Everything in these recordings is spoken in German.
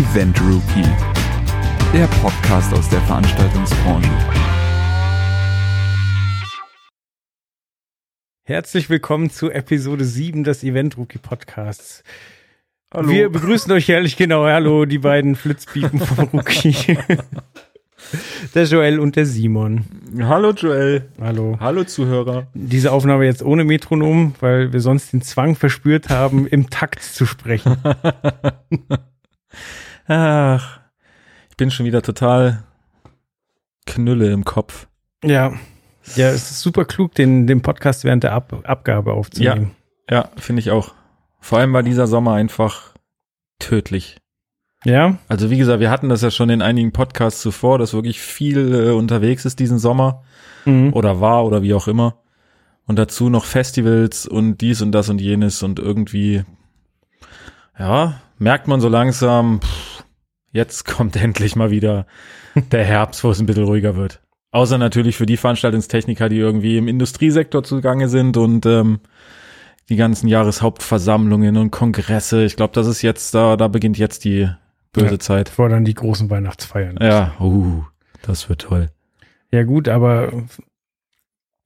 Event Rookie, der Podcast aus der Veranstaltungsbranche. Herzlich willkommen zu Episode 7 des Event Rookie Podcasts. Hallo. Wir begrüßen euch herrlich genau. Hallo, die beiden Flitzpiepen vom Rookie. Der Joel und der Simon. Hallo Joel. Hallo. Hallo Zuhörer. Diese Aufnahme jetzt ohne Metronom, weil wir sonst den Zwang verspürt haben, im Takt zu sprechen. Ach, ich bin schon wieder total Knülle im Kopf. Ja. Ja, es ist super klug, den, den Podcast während der Ab Abgabe aufzunehmen. Ja, ja finde ich auch. Vor allem war dieser Sommer einfach tödlich. Ja. Also wie gesagt, wir hatten das ja schon in einigen Podcasts zuvor, dass wirklich viel äh, unterwegs ist diesen Sommer mhm. oder war oder wie auch immer. Und dazu noch Festivals und dies und das und jenes und irgendwie, ja, merkt man so langsam, pff, jetzt kommt endlich mal wieder der Herbst, wo es ein bisschen ruhiger wird. Außer natürlich für die Veranstaltungstechniker, die irgendwie im Industriesektor zugange sind und ähm, die ganzen Jahreshauptversammlungen und Kongresse. Ich glaube, das ist jetzt da, da beginnt jetzt die böse ja, Zeit. Vor dann die großen Weihnachtsfeiern. Ja, uh, das wird toll. Ja gut, aber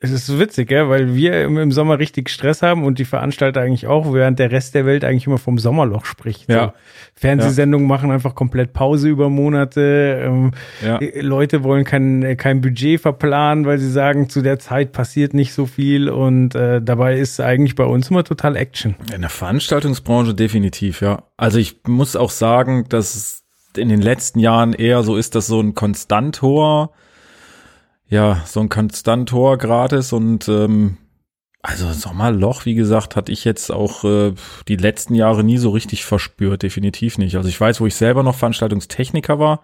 es ist so witzig, ja, weil wir im, Sommer richtig Stress haben und die Veranstalter eigentlich auch, während der Rest der Welt eigentlich immer vom Sommerloch spricht. Ja. So, Fernsehsendungen ja. machen einfach komplett Pause über Monate. Ähm, ja. Leute wollen kein, kein Budget verplanen, weil sie sagen, zu der Zeit passiert nicht so viel und äh, dabei ist eigentlich bei uns immer total Action. In der Veranstaltungsbranche definitiv, ja. Also ich muss auch sagen, dass es in den letzten Jahren eher so ist, dass so ein konstant hoher ja, so ein Konstantor gratis und ähm, also Sommerloch, wie gesagt, hatte ich jetzt auch äh, die letzten Jahre nie so richtig verspürt, definitiv nicht. Also ich weiß, wo ich selber noch Veranstaltungstechniker war,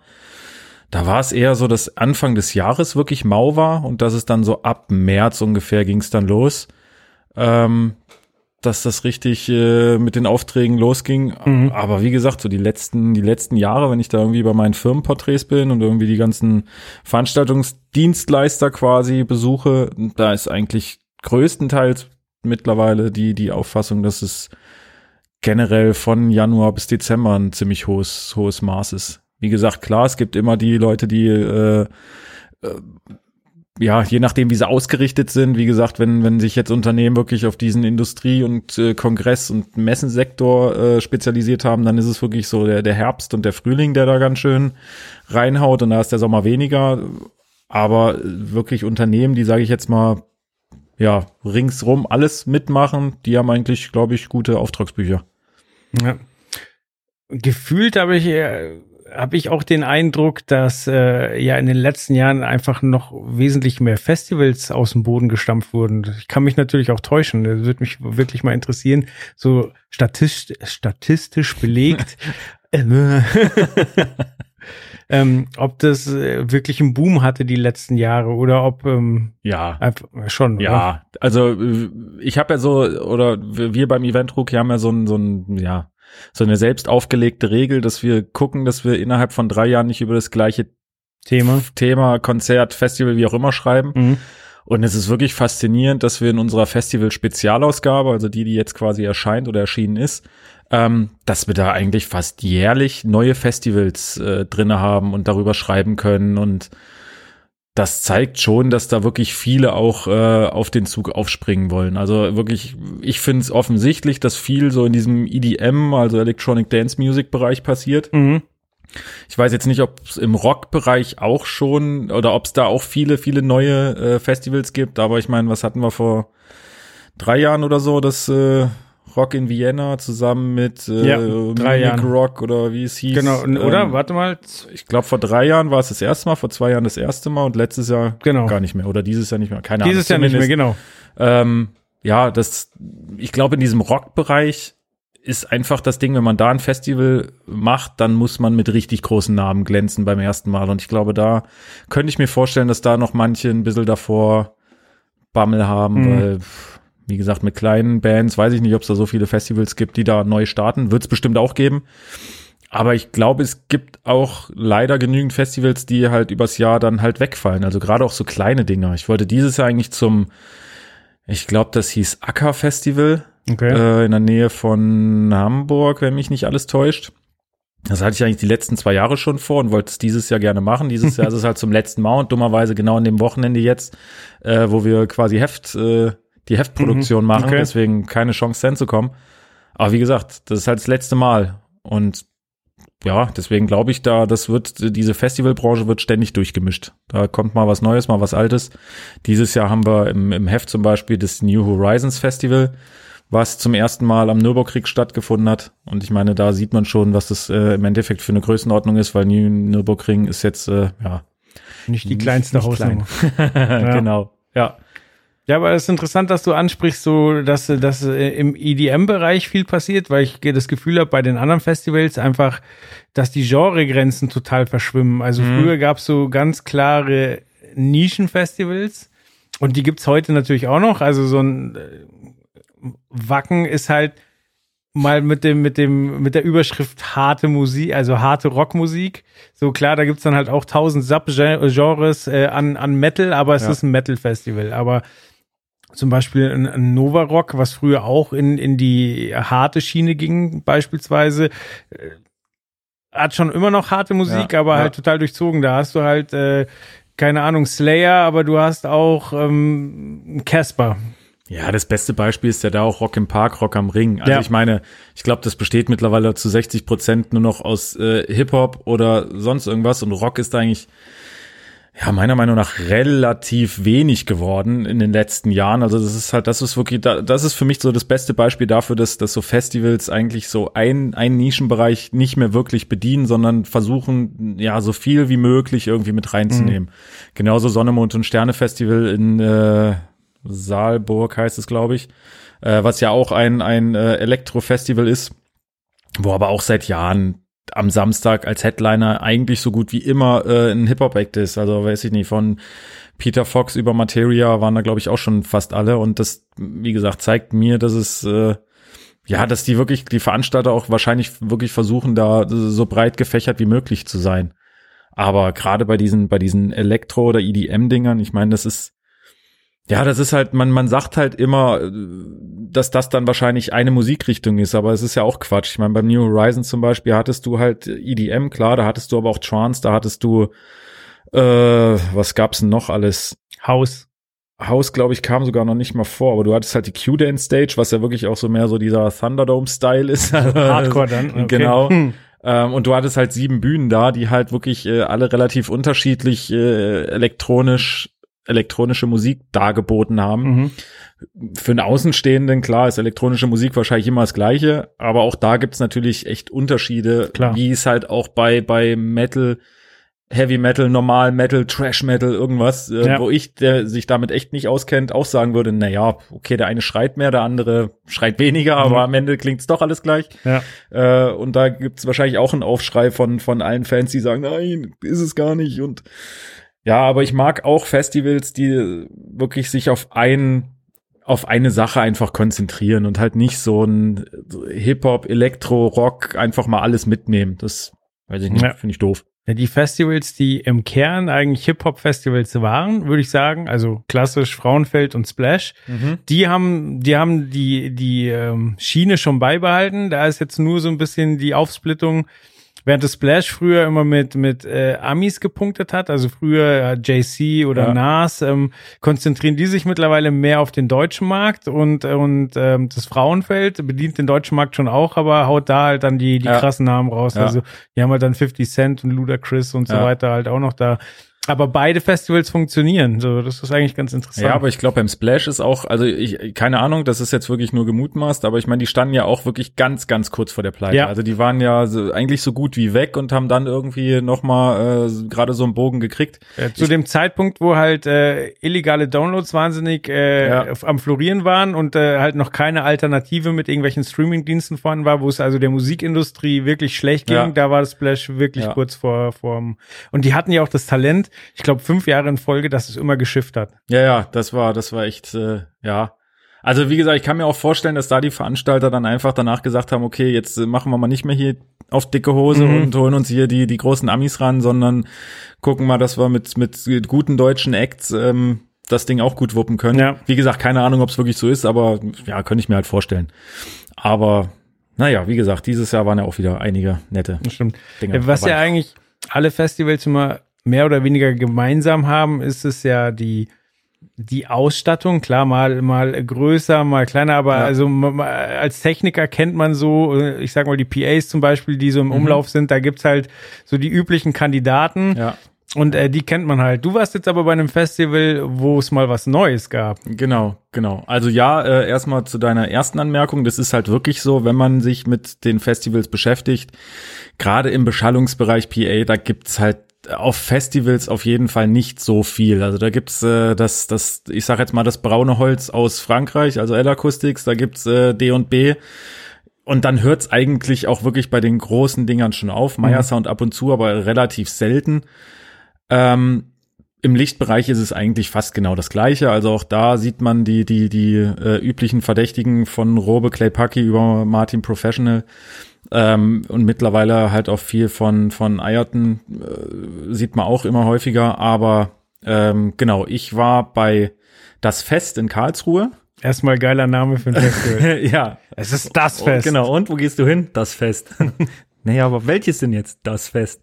da war es eher so, dass Anfang des Jahres wirklich mau war und dass es dann so ab März ungefähr ging es dann los. Ähm, dass das richtig äh, mit den Aufträgen losging. Mhm. Aber wie gesagt, so die letzten, die letzten Jahre, wenn ich da irgendwie bei meinen Firmenporträts bin und irgendwie die ganzen Veranstaltungsdienstleister quasi besuche, da ist eigentlich größtenteils mittlerweile die, die Auffassung, dass es generell von Januar bis Dezember ein ziemlich hohes, hohes Maß ist. Wie gesagt, klar, es gibt immer die Leute, die äh, äh ja, je nachdem, wie sie ausgerichtet sind, wie gesagt, wenn, wenn sich jetzt Unternehmen wirklich auf diesen Industrie- und äh, Kongress- und Messensektor äh, spezialisiert haben, dann ist es wirklich so der, der Herbst und der Frühling, der da ganz schön reinhaut und da ist der Sommer weniger. Aber wirklich Unternehmen, die, sage ich jetzt mal, ja, ringsrum alles mitmachen, die haben eigentlich, glaube ich, gute Auftragsbücher. Ja. Gefühlt habe ich habe ich auch den Eindruck, dass äh, ja in den letzten Jahren einfach noch wesentlich mehr Festivals aus dem Boden gestampft wurden. Ich kann mich natürlich auch täuschen. Das würde mich wirklich mal interessieren. So statistisch, statistisch belegt. ähm, ob das äh, wirklich einen Boom hatte die letzten Jahre oder ob ähm, ja schon ja oder? also ich habe ja so oder wir beim Event Rookie haben ja so ein so ein ja so eine selbst aufgelegte Regel, dass wir gucken, dass wir innerhalb von drei Jahren nicht über das gleiche Thema, Thema Konzert, Festival, wie auch immer schreiben. Mhm. Und es ist wirklich faszinierend, dass wir in unserer Festival-Spezialausgabe, also die, die jetzt quasi erscheint oder erschienen ist, ähm, dass wir da eigentlich fast jährlich neue Festivals äh, drinne haben und darüber schreiben können und das zeigt schon, dass da wirklich viele auch äh, auf den Zug aufspringen wollen. Also wirklich, ich finde es offensichtlich, dass viel so in diesem EDM, also Electronic Dance Music Bereich passiert. Mhm. Ich weiß jetzt nicht, ob es im Rock-Bereich auch schon oder ob es da auch viele, viele neue äh, Festivals gibt. Aber ich meine, was hatten wir vor drei Jahren oder so? Das äh, Rock in Vienna zusammen mit äh, ja, drei Munich Jahren. Rock oder wie es hieß. Genau, oder? Ähm, Warte mal. Ich glaube, vor drei Jahren war es das erste Mal, vor zwei Jahren das erste Mal und letztes Jahr genau. gar nicht mehr. Oder dieses Jahr nicht mehr. Keine dieses Ahnung. Dieses Jahr nicht mehr, genau. Ähm, ja, das, ich glaube, in diesem Rockbereich ist einfach das Ding, wenn man da ein Festival macht, dann muss man mit richtig großen Namen glänzen beim ersten Mal. Und ich glaube, da könnte ich mir vorstellen, dass da noch manche ein bisschen davor Bammel haben, mhm. weil wie gesagt, mit kleinen Bands weiß ich nicht, ob es da so viele Festivals gibt, die da neu starten. Wird es bestimmt auch geben. Aber ich glaube, es gibt auch leider genügend Festivals, die halt übers Jahr dann halt wegfallen. Also gerade auch so kleine Dinger. Ich wollte dieses Jahr eigentlich zum, ich glaube, das hieß Acker Festival okay. äh, in der Nähe von Hamburg, wenn mich nicht alles täuscht. Das hatte ich eigentlich die letzten zwei Jahre schon vor und wollte es dieses Jahr gerne machen. Dieses Jahr ist es halt zum letzten Mal und dummerweise genau an dem Wochenende jetzt, äh, wo wir quasi Heft, äh, die Heftproduktion mhm, machen, okay. deswegen keine Chance hinzukommen. Aber wie gesagt, das ist halt das letzte Mal und ja, deswegen glaube ich da, das wird, diese Festivalbranche wird ständig durchgemischt. Da kommt mal was Neues, mal was Altes. Dieses Jahr haben wir im, im Heft zum Beispiel das New Horizons Festival was zum ersten Mal am Nürburgring stattgefunden hat. Und ich meine, da sieht man schon, was das äh, im Endeffekt für eine Größenordnung ist, weil Nürburgring ist jetzt, äh, ja. Nicht die kleinste nicht, Hausnummer. ja. Genau, ja. Ja, aber es ist interessant, dass du ansprichst, so dass, dass äh, im EDM-Bereich viel passiert, weil ich das Gefühl habe, bei den anderen Festivals einfach, dass die Genregrenzen total verschwimmen. Also mhm. früher gab es so ganz klare Nischenfestivals und die gibt's heute natürlich auch noch. Also so ein äh, Wacken ist halt mal mit dem, mit dem, mit der Überschrift harte Musik, also harte Rockmusik. So klar, da gibt's dann halt auch tausend Subgenres äh, an, an Metal, aber es ja. ist ein Metal-Festival. Aber zum Beispiel ein, ein Nova Rock, was früher auch in, in die harte Schiene ging, beispielsweise, äh, hat schon immer noch harte Musik, ja, aber ja. halt total durchzogen. Da hast du halt, äh, keine Ahnung, Slayer, aber du hast auch ähm, Casper. Ja, das beste Beispiel ist ja da auch Rock im Park, Rock am Ring. Also ja. ich meine, ich glaube, das besteht mittlerweile zu 60 Prozent nur noch aus äh, Hip-Hop oder sonst irgendwas und Rock ist eigentlich ja, meiner Meinung nach relativ wenig geworden in den letzten Jahren. Also das ist halt, das ist wirklich, das ist für mich so das beste Beispiel dafür, dass, dass so Festivals eigentlich so ein, ein Nischenbereich nicht mehr wirklich bedienen, sondern versuchen, ja, so viel wie möglich irgendwie mit reinzunehmen. Mhm. Genauso Sonne, Mond und Sterne Festival in, äh, Saalburg heißt es, glaube ich, äh, was ja auch ein, ein äh, Elektro-Festival ist, wo aber auch seit Jahren am Samstag als Headliner eigentlich so gut wie immer äh, ein Hip-Hop-Act ist. Also weiß ich nicht, von Peter Fox über Materia waren da, glaube ich, auch schon fast alle. Und das, wie gesagt, zeigt mir, dass es äh, ja, dass die wirklich, die Veranstalter auch wahrscheinlich wirklich versuchen, da so breit gefächert wie möglich zu sein. Aber gerade bei diesen, bei diesen Elektro- oder EDM-Dingern, ich meine, das ist, ja, das ist halt, man, man sagt halt immer, dass das dann wahrscheinlich eine Musikrichtung ist, aber es ist ja auch Quatsch. Ich meine, beim New Horizon zum Beispiel hattest du halt EDM, klar, da hattest du aber auch Trance, da hattest du, äh, was gab's denn noch alles? House. House, glaube ich, kam sogar noch nicht mal vor, aber du hattest halt die Q-Dance Stage, was ja wirklich auch so mehr so dieser Thunderdome-Style ist. Hardcore dann. Okay. Genau. Hm. Ähm, und du hattest halt sieben Bühnen da, die halt wirklich äh, alle relativ unterschiedlich äh, elektronisch elektronische Musik dargeboten haben. Mhm. Für einen Außenstehenden, klar, ist elektronische Musik wahrscheinlich immer das Gleiche, aber auch da gibt's natürlich echt Unterschiede, klar. wie es halt auch bei, bei Metal, Heavy Metal, Normal Metal, Trash Metal, irgendwas, äh, ja. wo ich, der sich damit echt nicht auskennt, auch sagen würde, na ja, okay, der eine schreit mehr, der andere schreit weniger, mhm. aber am Ende klingt's doch alles gleich. Ja. Äh, und da gibt's wahrscheinlich auch einen Aufschrei von, von allen Fans, die sagen, nein, ist es gar nicht und ja, aber ich mag auch Festivals, die wirklich sich auf ein auf eine Sache einfach konzentrieren und halt nicht so ein Hip-Hop, Elektro, Rock einfach mal alles mitnehmen. Das weiß ich nicht, ja. finde ich doof. Ja, die Festivals, die im Kern eigentlich Hip-Hop-Festivals waren, würde ich sagen, also klassisch Frauenfeld und Splash, mhm. die haben, die haben die, die ähm, Schiene schon beibehalten. Da ist jetzt nur so ein bisschen die Aufsplittung Während das Splash früher immer mit, mit äh, Amis gepunktet hat, also früher äh, JC oder ja. Nas, ähm, konzentrieren die sich mittlerweile mehr auf den deutschen Markt und, und ähm, das Frauenfeld bedient den deutschen Markt schon auch, aber haut da halt dann die, die ja. krassen Namen raus. Ja. Also die haben halt dann 50 Cent und Ludacris und so weiter halt auch noch da. Aber beide Festivals funktionieren. So, das ist eigentlich ganz interessant. Ja, aber ich glaube, beim Splash ist auch, also ich, keine Ahnung, das ist jetzt wirklich nur gemutmaßt, aber ich meine, die standen ja auch wirklich ganz, ganz kurz vor der Pleite. Ja. Also die waren ja so, eigentlich so gut wie weg und haben dann irgendwie nochmal äh, gerade so einen Bogen gekriegt. Äh, zu ich, dem Zeitpunkt, wo halt äh, illegale Downloads wahnsinnig äh, ja. am Florieren waren und äh, halt noch keine Alternative mit irgendwelchen Streamingdiensten vorhanden war, wo es also der Musikindustrie wirklich schlecht ging, ja. da war das Splash wirklich kurz vor, vor und die hatten ja auch das Talent, ich glaube, fünf Jahre in Folge, dass es immer geschifft hat. Ja, ja, das war, das war echt, äh, ja. Also wie gesagt, ich kann mir auch vorstellen, dass da die Veranstalter dann einfach danach gesagt haben, okay, jetzt äh, machen wir mal nicht mehr hier auf dicke Hose mhm. und holen uns hier die die großen Amis ran, sondern gucken mal, dass wir mit mit guten deutschen Acts ähm, das Ding auch gut wuppen können. Ja. Wie gesagt, keine Ahnung, ob es wirklich so ist, aber ja, könnte ich mir halt vorstellen. Aber naja, wie gesagt, dieses Jahr waren ja auch wieder einige nette das stimmt. Dinge. Was dabei. ja eigentlich alle Festivals immer mehr oder weniger gemeinsam haben, ist es ja die die Ausstattung, klar, mal, mal größer, mal kleiner, aber ja. also als Techniker kennt man so, äh, ich sag mal, die PAs zum Beispiel, die so im mhm. Umlauf sind, da gibt's halt so die üblichen Kandidaten. Ja. Und äh, die kennt man halt. Du warst jetzt aber bei einem Festival, wo es mal was Neues gab. Genau, genau. Also ja, äh, erstmal zu deiner ersten Anmerkung. Das ist halt wirklich so, wenn man sich mit den Festivals beschäftigt, gerade im Beschallungsbereich PA, da gibt's halt auf Festivals auf jeden Fall nicht so viel. Also da gibt's äh, das, das, ich sag jetzt mal das braune Holz aus Frankreich, also L-Acoustics, da gibt's äh, D und B. Und dann hört's eigentlich auch wirklich bei den großen Dingern schon auf. Meyer mhm. Sound ab und zu, aber relativ selten. Ähm, Im Lichtbereich ist es eigentlich fast genau das Gleiche. Also auch da sieht man die, die, die äh, üblichen Verdächtigen von Robe Clay Pucky über Martin Professional. Ähm, und mittlerweile halt auch viel von, von Eierton äh, sieht man auch immer häufiger. Aber ähm, genau, ich war bei Das Fest in Karlsruhe. Erstmal geiler Name für ein Festival. ja. Es ist das Fest. Und, genau. Und wo gehst du hin? Das Fest. naja, aber welches denn jetzt das Fest?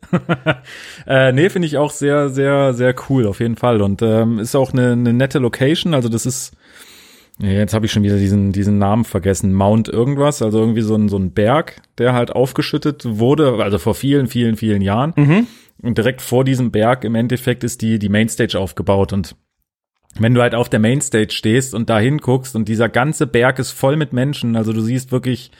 äh, nee, finde ich auch sehr, sehr, sehr cool, auf jeden Fall. Und ähm, ist auch eine, eine nette Location. Also das ist jetzt habe ich schon wieder diesen, diesen Namen vergessen. Mount irgendwas, also irgendwie so ein, so ein Berg, der halt aufgeschüttet wurde, also vor vielen, vielen, vielen Jahren. Mhm. Und direkt vor diesem Berg im Endeffekt ist die, die Mainstage aufgebaut. Und wenn du halt auf der Mainstage stehst und da hinguckst und dieser ganze Berg ist voll mit Menschen, also du siehst wirklich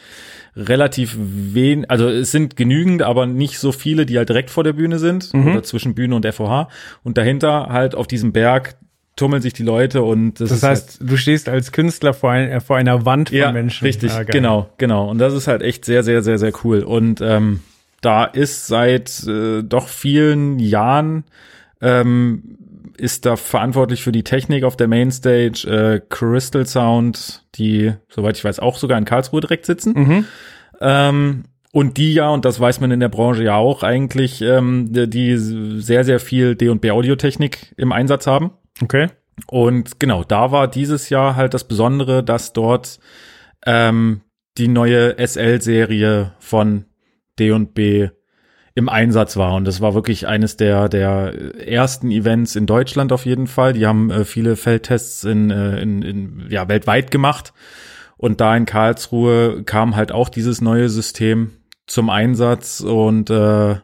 relativ wen, also es sind genügend, aber nicht so viele, die halt direkt vor der Bühne sind mhm. oder zwischen Bühne und FOH und dahinter halt auf diesem Berg tummeln sich die Leute und das, das heißt, halt, du stehst als Künstler vor, ein, äh, vor einer Wand von ja, Menschen. Richtig, ah, genau, genau. Und das ist halt echt sehr, sehr, sehr, sehr cool. Und ähm, da ist seit äh, doch vielen Jahren ähm, ist da verantwortlich für die Technik auf der Mainstage äh, Crystal Sound, die, soweit ich weiß, auch sogar in Karlsruhe direkt sitzen. Mhm. Ähm, und die ja, und das weiß man in der Branche ja auch eigentlich, ähm, die sehr, sehr viel D&B Audiotechnik im Einsatz haben. Okay. Und genau, da war dieses Jahr halt das Besondere, dass dort ähm, die neue SL-Serie von D&B im Einsatz war. Und das war wirklich eines der, der ersten Events in Deutschland auf jeden Fall. Die haben äh, viele Feldtests in, äh, in, in, ja, weltweit gemacht. Und da in Karlsruhe kam halt auch dieses neue System zum Einsatz und äh,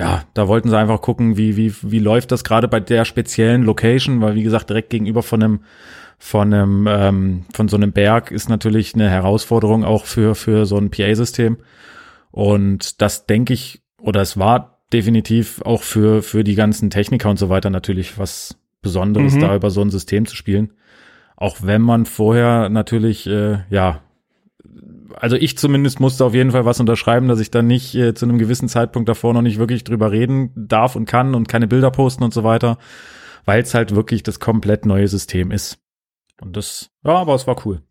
ja, da wollten sie einfach gucken, wie, wie, wie läuft das gerade bei der speziellen Location, weil wie gesagt, direkt gegenüber von einem, von einem, ähm, von so einem Berg ist natürlich eine Herausforderung auch für, für so ein PA-System. Und das denke ich, oder es war definitiv auch für, für die ganzen Techniker und so weiter natürlich was Besonderes, mhm. da über so ein System zu spielen. Auch wenn man vorher natürlich, äh, ja, also ich zumindest musste auf jeden Fall was unterschreiben, dass ich dann nicht äh, zu einem gewissen Zeitpunkt davor noch nicht wirklich drüber reden darf und kann und keine Bilder posten und so weiter, weil es halt wirklich das komplett neue System ist. Und das, ja, aber es war cool.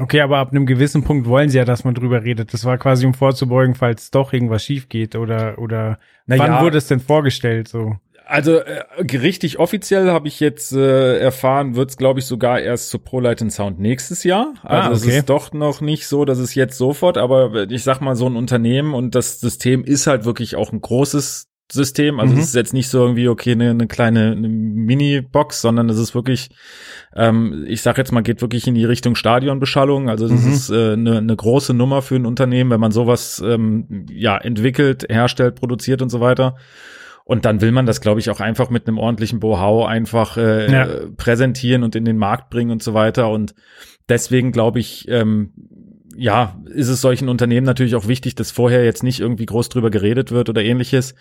Okay, aber ab einem gewissen Punkt wollen sie ja, dass man drüber redet. Das war quasi, um vorzubeugen, falls doch irgendwas schief geht oder, oder Na wann wurde es denn vorgestellt so? Also äh, richtig offiziell habe ich jetzt äh, erfahren, wird es glaube ich sogar erst zu ProLight Sound nächstes Jahr. Also ah, okay. es ist doch noch nicht so, dass es jetzt sofort, aber ich sag mal so ein Unternehmen und das System ist halt wirklich auch ein großes System. Also mhm. es ist jetzt nicht so irgendwie, okay, eine, eine kleine eine Mini-Box, sondern es ist wirklich, ähm, ich sag jetzt mal, geht wirklich in die Richtung Stadionbeschallung. Also das mhm. ist äh, eine, eine große Nummer für ein Unternehmen, wenn man sowas ähm, ja entwickelt, herstellt, produziert und so weiter. Und dann will man das, glaube ich, auch einfach mit einem ordentlichen Bohau einfach äh, ja. präsentieren und in den Markt bringen und so weiter. Und deswegen glaube ich, ähm, ja, ist es solchen Unternehmen natürlich auch wichtig, dass vorher jetzt nicht irgendwie groß drüber geredet wird oder ähnliches.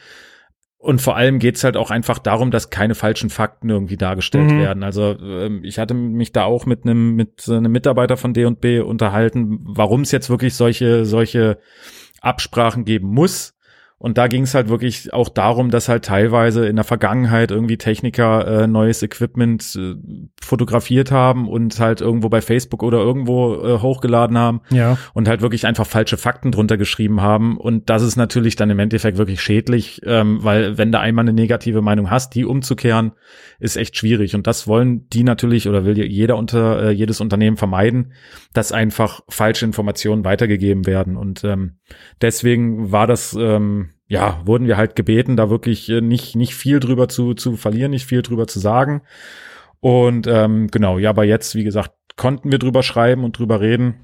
Und vor allem geht's halt auch einfach darum, dass keine falschen Fakten irgendwie dargestellt mhm. werden. Also ähm, ich hatte mich da auch mit einem mit einem Mitarbeiter von D&B unterhalten, warum es jetzt wirklich solche solche Absprachen geben muss Und da ging es halt wirklich auch darum, dass halt teilweise in der Vergangenheit irgendwie Techniker äh, neues Equipment äh, fotografiert haben und halt irgendwo bei Facebook oder irgendwo äh, hochgeladen haben Ja. und halt wirklich einfach falsche Fakten drunter geschrieben haben. Und das ist natürlich dann im Endeffekt wirklich schädlich, ähm, weil wenn du einmal eine negative Meinung hast, die umzukehren, ist echt schwierig. Und das wollen die natürlich oder will jeder unter äh, jedes Unternehmen vermeiden, dass einfach falsche Informationen weitergegeben werden. Und ähm, deswegen war das ähm, ja, wurden wir halt gebeten, da wirklich äh, nicht, nicht viel drüber zu, zu verlieren, nicht viel drüber zu sagen. Und ähm, genau, ja, aber jetzt, wie gesagt, konnten wir drüber schreiben und drüber reden.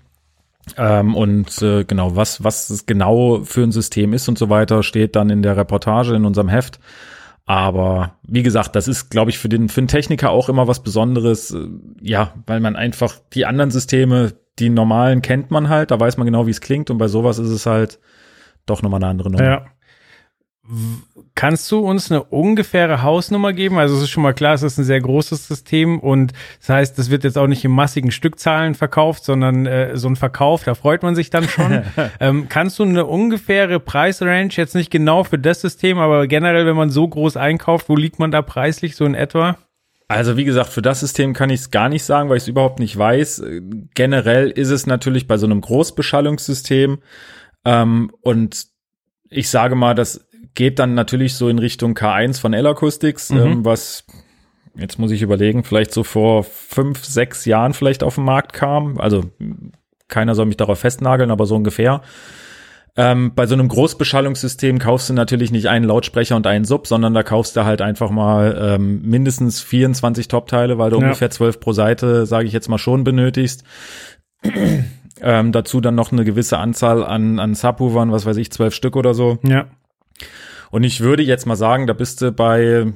Ähm, und äh, genau, was, was es genau für ein System ist und so weiter, steht dann in der Reportage in unserem Heft. Aber wie gesagt, das ist, glaube ich, für den, für den Techniker auch immer was Besonderes. äh, Ja, weil man einfach die anderen Systeme, die normalen kennt man halt, da weiß man genau, wie es klingt. Und bei sowas ist es halt doch nochmal eine andere Nummer. Ja. Kannst du uns eine ungefähre Hausnummer geben? Also es ist schon mal klar, es ist ein sehr großes System und das heißt, das wird jetzt auch nicht in massigen Stückzahlen verkauft, sondern äh, so ein Verkauf, da freut man sich dann schon. ähm, kannst du eine ungefähre Preisrange, jetzt nicht genau für das System, aber generell, wenn man so groß einkauft, wo liegt man da preislich so in etwa? Also wie gesagt, für das System kann ich es gar nicht sagen, weil ich es überhaupt nicht weiß. Generell ist es natürlich bei so einem Großbeschallungssystem ähm, und ich sage mal, das geht dann natürlich so in Richtung K1 von L-Acoustics, Mhm. ähm, was jetzt muss ich überlegen, vielleicht so vor fünf, sechs Jahren vielleicht auf den Markt kam. Also keiner soll mich darauf festnageln, aber so ungefähr. Ähm, bei so einem Großbeschallungssystem kaufst du natürlich nicht einen Lautsprecher und einen Sub, sondern da kaufst du halt einfach mal ähm, mindestens 24 Top-Teile, weil du Ja. ungefähr 12 pro Seite, sage ich jetzt mal schon, benötigst. ähm, dazu dann noch eine gewisse Anzahl an, an Subwoofern, was weiß ich, 12 Stück oder so. Ja. Und ich würde jetzt mal sagen, da bist du bei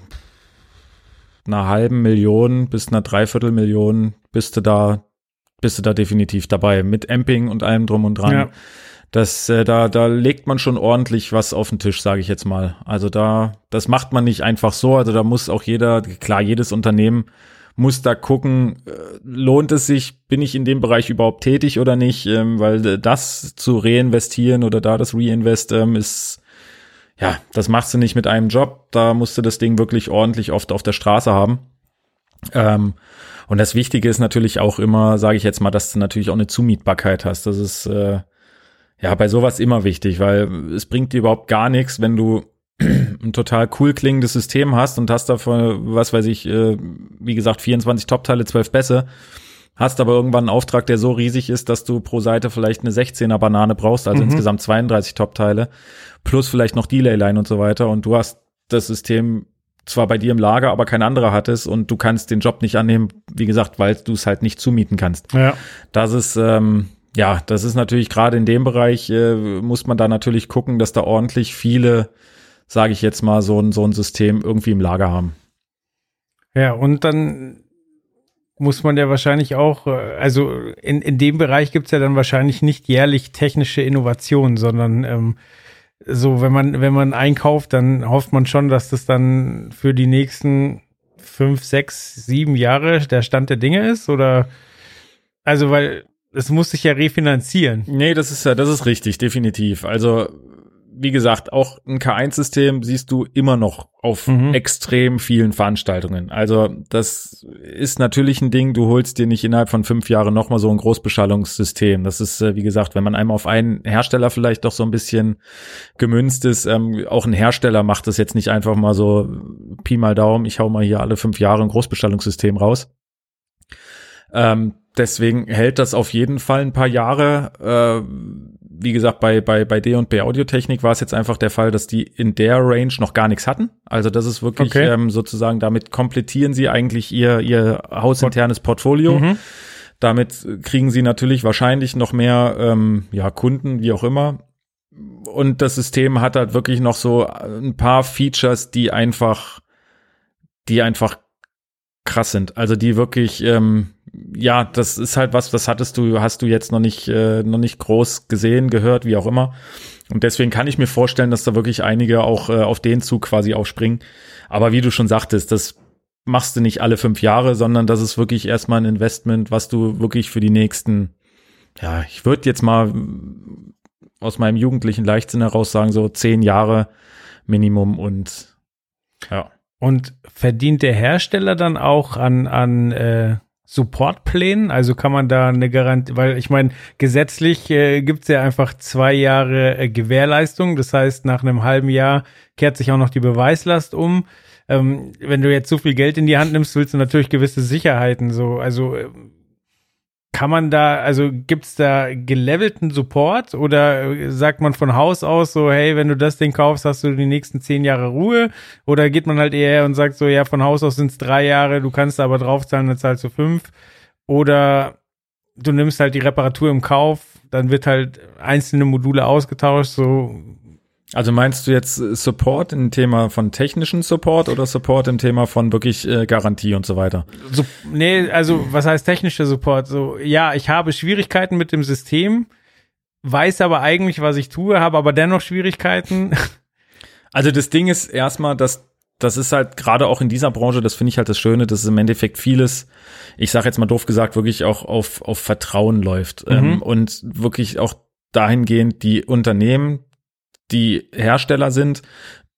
einer halben Million bis einer Dreiviertelmillion bist du da, bist du da definitiv dabei. Mit Amping und allem drum und dran. Ja. Das, äh, da, da legt man schon ordentlich was auf den Tisch, sage ich jetzt mal. Also da, das macht man nicht einfach so. Also da muss auch jeder, klar, jedes Unternehmen muss da gucken, äh, lohnt es sich, bin ich in dem Bereich überhaupt tätig oder nicht, ähm, weil das zu reinvestieren oder da das Reinvest ähm, ist, ja, das machst du nicht mit einem Job. Da musst du das Ding wirklich ordentlich oft auf der Straße haben. Ähm, und das Wichtige ist natürlich auch immer, sage ich jetzt mal, dass du natürlich auch eine Zumietbarkeit hast. Das ist äh, ja bei sowas immer wichtig, weil es bringt dir überhaupt gar nichts, wenn du ein total cool klingendes System hast und hast davon, was weiß ich, äh, wie gesagt, 24 Top-Teile, 12 Bässe, hast aber irgendwann einen Auftrag, der so riesig ist, dass du pro Seite vielleicht eine 16er Banane brauchst, also Mhm. insgesamt 32 Top-Teile, plus vielleicht noch Delay-Line und so weiter und du hast das System zwar bei dir im Lager, aber kein anderer hat es und du kannst den Job nicht annehmen, wie gesagt, weil du es halt nicht zumieten kannst. Ja. Das ist, ähm, ja, das ist natürlich gerade in dem Bereich, äh, muss man da natürlich gucken, dass da ordentlich viele, sage ich jetzt mal, so ein, so ein System irgendwie im Lager haben. Ja, und dann muss man ja wahrscheinlich auch, äh, also in, in dem Bereich gibt's ja dann wahrscheinlich nicht jährlich technische Innovationen, sondern ähm, so, wenn man, wenn man einkauft, dann hofft man schon, dass das dann für die nächsten fünf, sechs, sieben Jahre der Stand der Dinge ist, oder also weil es muss sich ja refinanzieren. Nee, das ist ja, das ist richtig, definitiv. Also, wie gesagt, auch ein K1-System siehst du immer noch auf Mhm. extrem vielen Veranstaltungen. Also, das ist natürlich ein Ding, du holst dir nicht innerhalb von fünf Jahren nochmal so ein Großbeschallungssystem. Das ist, äh, wie gesagt, wenn man einmal auf einen Hersteller vielleicht doch so ein bisschen gemünzt ist, ähm, auch ein Hersteller macht das jetzt nicht einfach mal so Pi mal Daumen, ich hau mal hier alle fünf Jahre ein Großbeschallungssystem raus. Ähm, deswegen hält das auf jeden Fall ein paar Jahre. Äh, wie gesagt, bei, bei, bei D und B Audiotechnik war es jetzt einfach der Fall, dass die in der Range noch gar nichts hatten. Also das ist wirklich Okay. ähm, sozusagen, damit komplettieren sie eigentlich ihr, ihr hausinternes Portfolio. Mhm. Damit kriegen sie natürlich wahrscheinlich noch mehr ähm, ja, Kunden, wie auch immer. Und das System hat halt wirklich noch so ein paar Features, die einfach, die einfach krass sind. Also die wirklich, ähm, ja, das ist halt was, das hattest du, hast du jetzt noch nicht, äh, noch nicht groß gesehen, gehört, wie auch immer. Und deswegen kann ich mir vorstellen, dass da wirklich einige auch äh, auf den Zug quasi aufspringen. Aber wie du schon sagtest, das machst du nicht alle fünf Jahre, sondern das ist wirklich erstmal ein Investment, was du wirklich für die nächsten, ja, ich würde jetzt mal aus meinem jugendlichen Leichtsinn heraus sagen, so zehn Jahre Minimum und ja. Und verdient der Hersteller dann auch an, an äh, Supportplänen? Also kann man da eine Garantie, weil ich meine, gesetzlich äh, gibt es ja einfach zwei Jahre äh, Gewährleistung. Das heißt, nach einem halben Jahr kehrt sich auch noch die Beweislast um. Ähm, wenn du jetzt so viel Geld in die Hand nimmst, willst du natürlich gewisse Sicherheiten so. Also äh, kann man da, also gibt's da gelevelten Support oder sagt man von Haus aus so, hey, wenn du das Ding kaufst, hast du die nächsten zehn Jahre Ruhe? Oder geht man halt eher und sagt so, ja, von Haus aus sind's drei Jahre, du kannst aber draufzahlen, dann zahlst du fünf? Oder du nimmst halt die Reparatur im Kauf, dann wird halt einzelne Module ausgetauscht, so also meinst du jetzt äh, Support im Thema von technischen Support oder Support im Thema von wirklich äh, Garantie und so weiter? So, nee, also was heißt technischer Support? So, ja, ich habe Schwierigkeiten mit dem System, weiß aber eigentlich, was ich tue, habe aber dennoch Schwierigkeiten. Also das Ding ist erstmal, dass das ist halt gerade auch in dieser Branche, das finde ich halt das Schöne, dass es im Endeffekt vieles, ich sage jetzt mal doof gesagt, wirklich auch auf, auf Vertrauen läuft mhm. ähm, und wirklich auch dahingehend die Unternehmen, die Hersteller sind,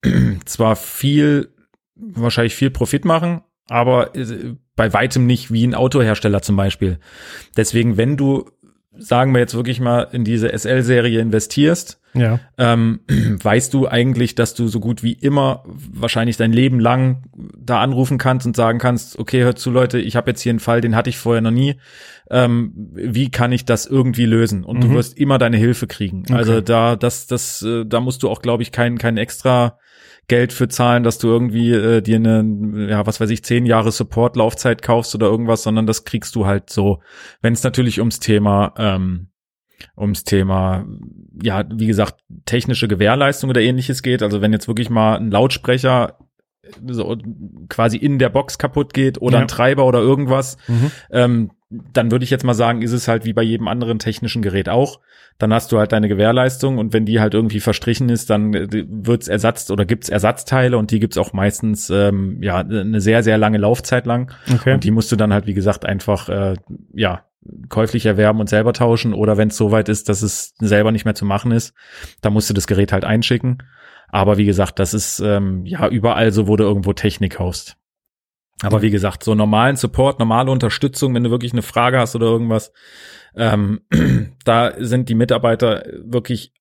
zwar viel, wahrscheinlich viel Profit machen, aber äh, bei weitem nicht wie ein Autohersteller zum Beispiel. Deswegen, wenn du, sagen wir jetzt wirklich mal, in diese SL-Serie investierst, ja. ähm, weißt du eigentlich, dass du so gut wie immer wahrscheinlich dein Leben lang da anrufen kannst und sagen kannst, okay, hört zu Leute, ich habe jetzt hier einen Fall, den hatte ich vorher noch nie. Ähm, wie kann ich das irgendwie lösen? Und mhm. du wirst immer deine Hilfe kriegen. Okay. Also da, das, das, äh, da musst du auch, glaube ich, kein, kein extra Geld für zahlen, dass du irgendwie äh, dir eine, ja, was weiß ich, zehn Jahre Support-Laufzeit kaufst oder irgendwas, sondern das kriegst du halt so. Wenn es natürlich ums Thema ähm, ums Thema, ja, wie gesagt, technische Gewährleistung oder ähnliches geht. Also wenn jetzt wirklich mal ein Lautsprecher so quasi in der Box kaputt geht oder ja. ein Treiber oder irgendwas, mhm. ähm, dann würde ich jetzt mal sagen, ist es halt wie bei jedem anderen technischen Gerät auch. Dann hast du halt deine Gewährleistung und wenn die halt irgendwie verstrichen ist, dann äh, wird's Ersatz oder gibt's Ersatzteile und die gibt's auch meistens ähm, ja eine sehr sehr lange Laufzeit lang okay. und die musst du dann halt wie gesagt einfach äh, ja käuflich erwerben und selber tauschen oder wenn es soweit ist, dass es selber nicht mehr zu machen ist, dann musst du das Gerät halt einschicken. Aber wie gesagt, das ist ähm, ja überall so, wo du irgendwo Technik kaufst. Aber wie gesagt, so normalen Support, normale Unterstützung, wenn du wirklich eine Frage hast oder irgendwas, ähm, da sind die Mitarbeiter wirklich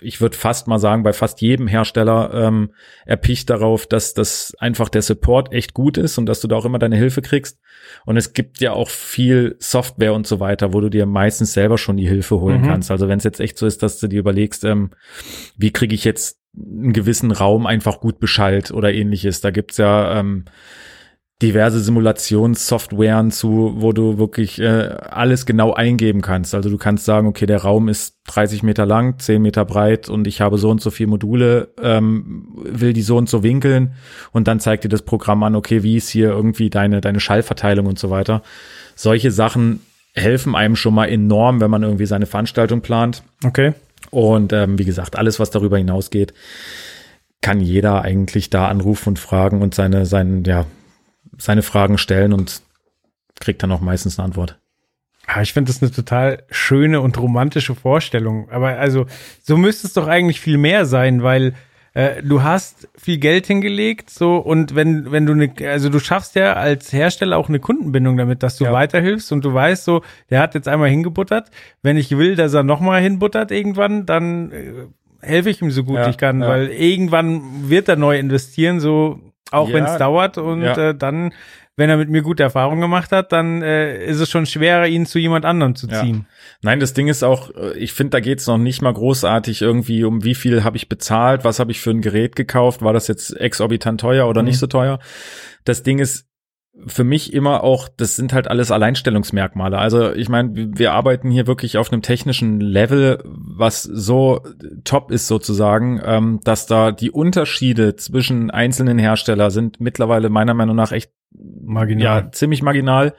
ich würde fast mal sagen, bei fast jedem Hersteller ähm, erpicht darauf, dass das einfach der Support echt gut ist und dass du da auch immer deine Hilfe kriegst. Und es gibt ja auch viel Software und so weiter, wo du dir meistens selber schon die Hilfe holen mhm. kannst. Also wenn es jetzt echt so ist, dass du dir überlegst, ähm, wie kriege ich jetzt einen gewissen Raum einfach gut beschallt oder ähnliches. Da gibt's ja ähm, diverse Simulationssoftwaren zu, wo du wirklich äh, alles genau eingeben kannst. Also du kannst sagen, okay, der Raum ist 30 Meter lang, 10 Meter breit und ich habe so und so viele Module, ähm, will die so und so winkeln und dann zeigt dir das Programm an, okay, wie ist hier irgendwie deine, deine Schallverteilung und so weiter. Solche Sachen helfen einem schon mal enorm, wenn man irgendwie seine Veranstaltung plant. Okay. Und ähm, wie gesagt, alles, was darüber hinausgeht, kann jeder eigentlich da anrufen und fragen und seine, seinen, ja, seine Fragen stellen und kriegt dann auch meistens eine Antwort. Ja, ich finde das eine total schöne und romantische Vorstellung. Aber also, so müsste es doch eigentlich viel mehr sein, weil äh, du hast viel Geld hingelegt, so und wenn wenn du eine, also du schaffst ja als Hersteller auch eine Kundenbindung damit, dass du ja. weiterhilfst und du weißt so, der hat jetzt einmal hingebuttert. Wenn ich will, dass er nochmal hinbuttert irgendwann, dann äh, helfe ich ihm so gut ja, ich kann, ja. weil irgendwann wird er neu investieren, so auch ja, wenn es dauert und ja. äh, dann, wenn er mit mir gute Erfahrungen gemacht hat, dann äh, ist es schon schwerer, ihn zu jemand anderem zu ziehen. Ja. Nein, das Ding ist auch, äh, ich finde, da geht's noch nicht mal großartig irgendwie um wie viel habe ich bezahlt, was habe ich für ein Gerät gekauft, war das jetzt exorbitant teuer oder mhm. nicht so teuer. Das Ding ist, für mich immer auch, das sind halt alles Alleinstellungsmerkmale. Also ich meine, wir arbeiten hier wirklich auf einem technischen Level, was so top ist sozusagen, ähm, dass da die Unterschiede zwischen einzelnen Hersteller sind mittlerweile meiner Meinung nach echt marginal. Ja, ziemlich marginal.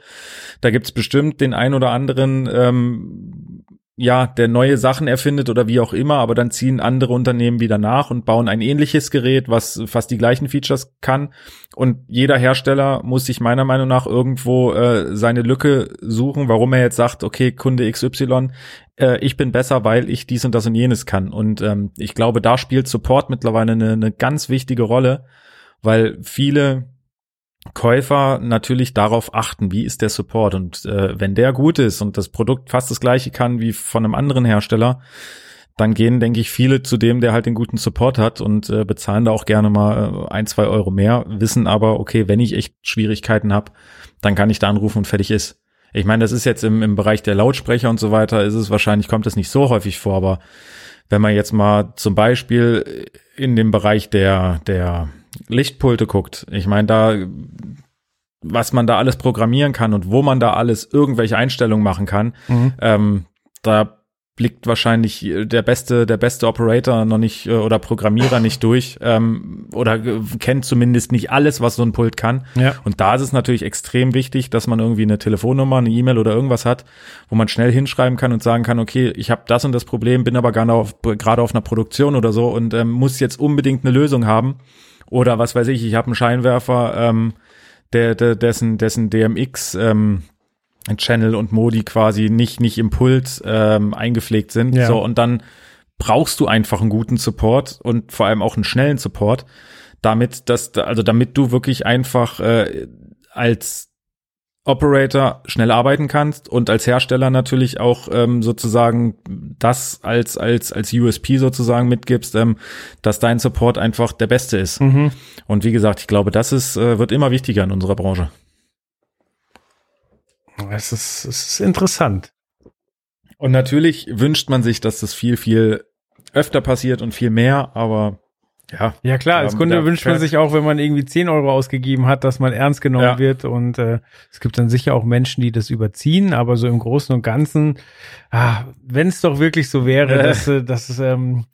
Da gibt's bestimmt den ein oder anderen ähm, ja, der neue Sachen erfindet oder wie auch immer, aber dann ziehen andere Unternehmen wieder nach und bauen ein ähnliches Gerät, was fast die gleichen Features kann. Und jeder Hersteller muss sich meiner Meinung nach irgendwo äh, seine Lücke suchen, warum er jetzt sagt, okay, Kunde XY, äh, ich bin besser, weil ich dies und das und jenes kann. Und ähm, ich glaube, da spielt Support mittlerweile eine, eine ganz wichtige Rolle, weil viele Käufer natürlich darauf achten, wie ist der Support und äh, wenn der gut ist und das Produkt fast das gleiche kann wie von einem anderen Hersteller, dann gehen, denke ich, viele zu dem, der halt den guten Support hat und äh, bezahlen da auch gerne mal äh, ein, zwei Euro mehr, wissen aber, okay, wenn ich echt Schwierigkeiten habe, dann kann ich da anrufen und fertig ist. Ich meine, das ist jetzt im, im Bereich der Lautsprecher und so weiter, ist es wahrscheinlich, kommt das nicht so häufig vor, aber wenn man jetzt mal zum Beispiel in dem Bereich der, der Lichtpulte guckt, ich meine, da, was man da alles programmieren kann und wo man da alles irgendwelche Einstellungen machen kann, mhm. ähm, da blickt wahrscheinlich der beste, der beste Operator noch nicht äh, oder Programmierer nicht durch ähm, oder kennt zumindest nicht alles, was so ein Pult kann. Ja. Und da ist es natürlich extrem wichtig, dass man irgendwie eine Telefonnummer, eine E-Mail oder irgendwas hat, wo man schnell hinschreiben kann und sagen kann, okay, ich habe das und das Problem, bin aber gerade auf, gerade auf einer Produktion oder so und ähm, muss jetzt unbedingt eine Lösung haben. Oder was weiß ich, ich habe einen Scheinwerfer, ähm, der, der, dessen, dessen DMX ähm, Channel und Modi quasi nicht, nicht im Pult ähm, eingepflegt sind. Ja. So, und dann brauchst du einfach einen guten Support und vor allem auch einen schnellen Support, damit, dass, also damit du wirklich einfach äh, als Operator schnell arbeiten kannst und als Hersteller natürlich auch ähm, sozusagen das als als als USP sozusagen mitgibst, ähm, dass dein Support einfach der beste ist. Mhm. Und wie gesagt, ich glaube, das ist äh, wird immer wichtiger in unserer Branche. Es ist, es ist interessant. Und natürlich wünscht man sich, dass das viel viel öfter passiert und viel mehr, aber ja. Ja klar, als Kunde wünscht man sich auch, wenn man irgendwie 10 Euro ausgegeben hat, dass man ernst genommen ja. wird und äh, es gibt dann sicher auch Menschen, die das überziehen, aber so im Großen und Ganzen, ah, wenn es doch wirklich so wäre, dass, äh, dass ähm,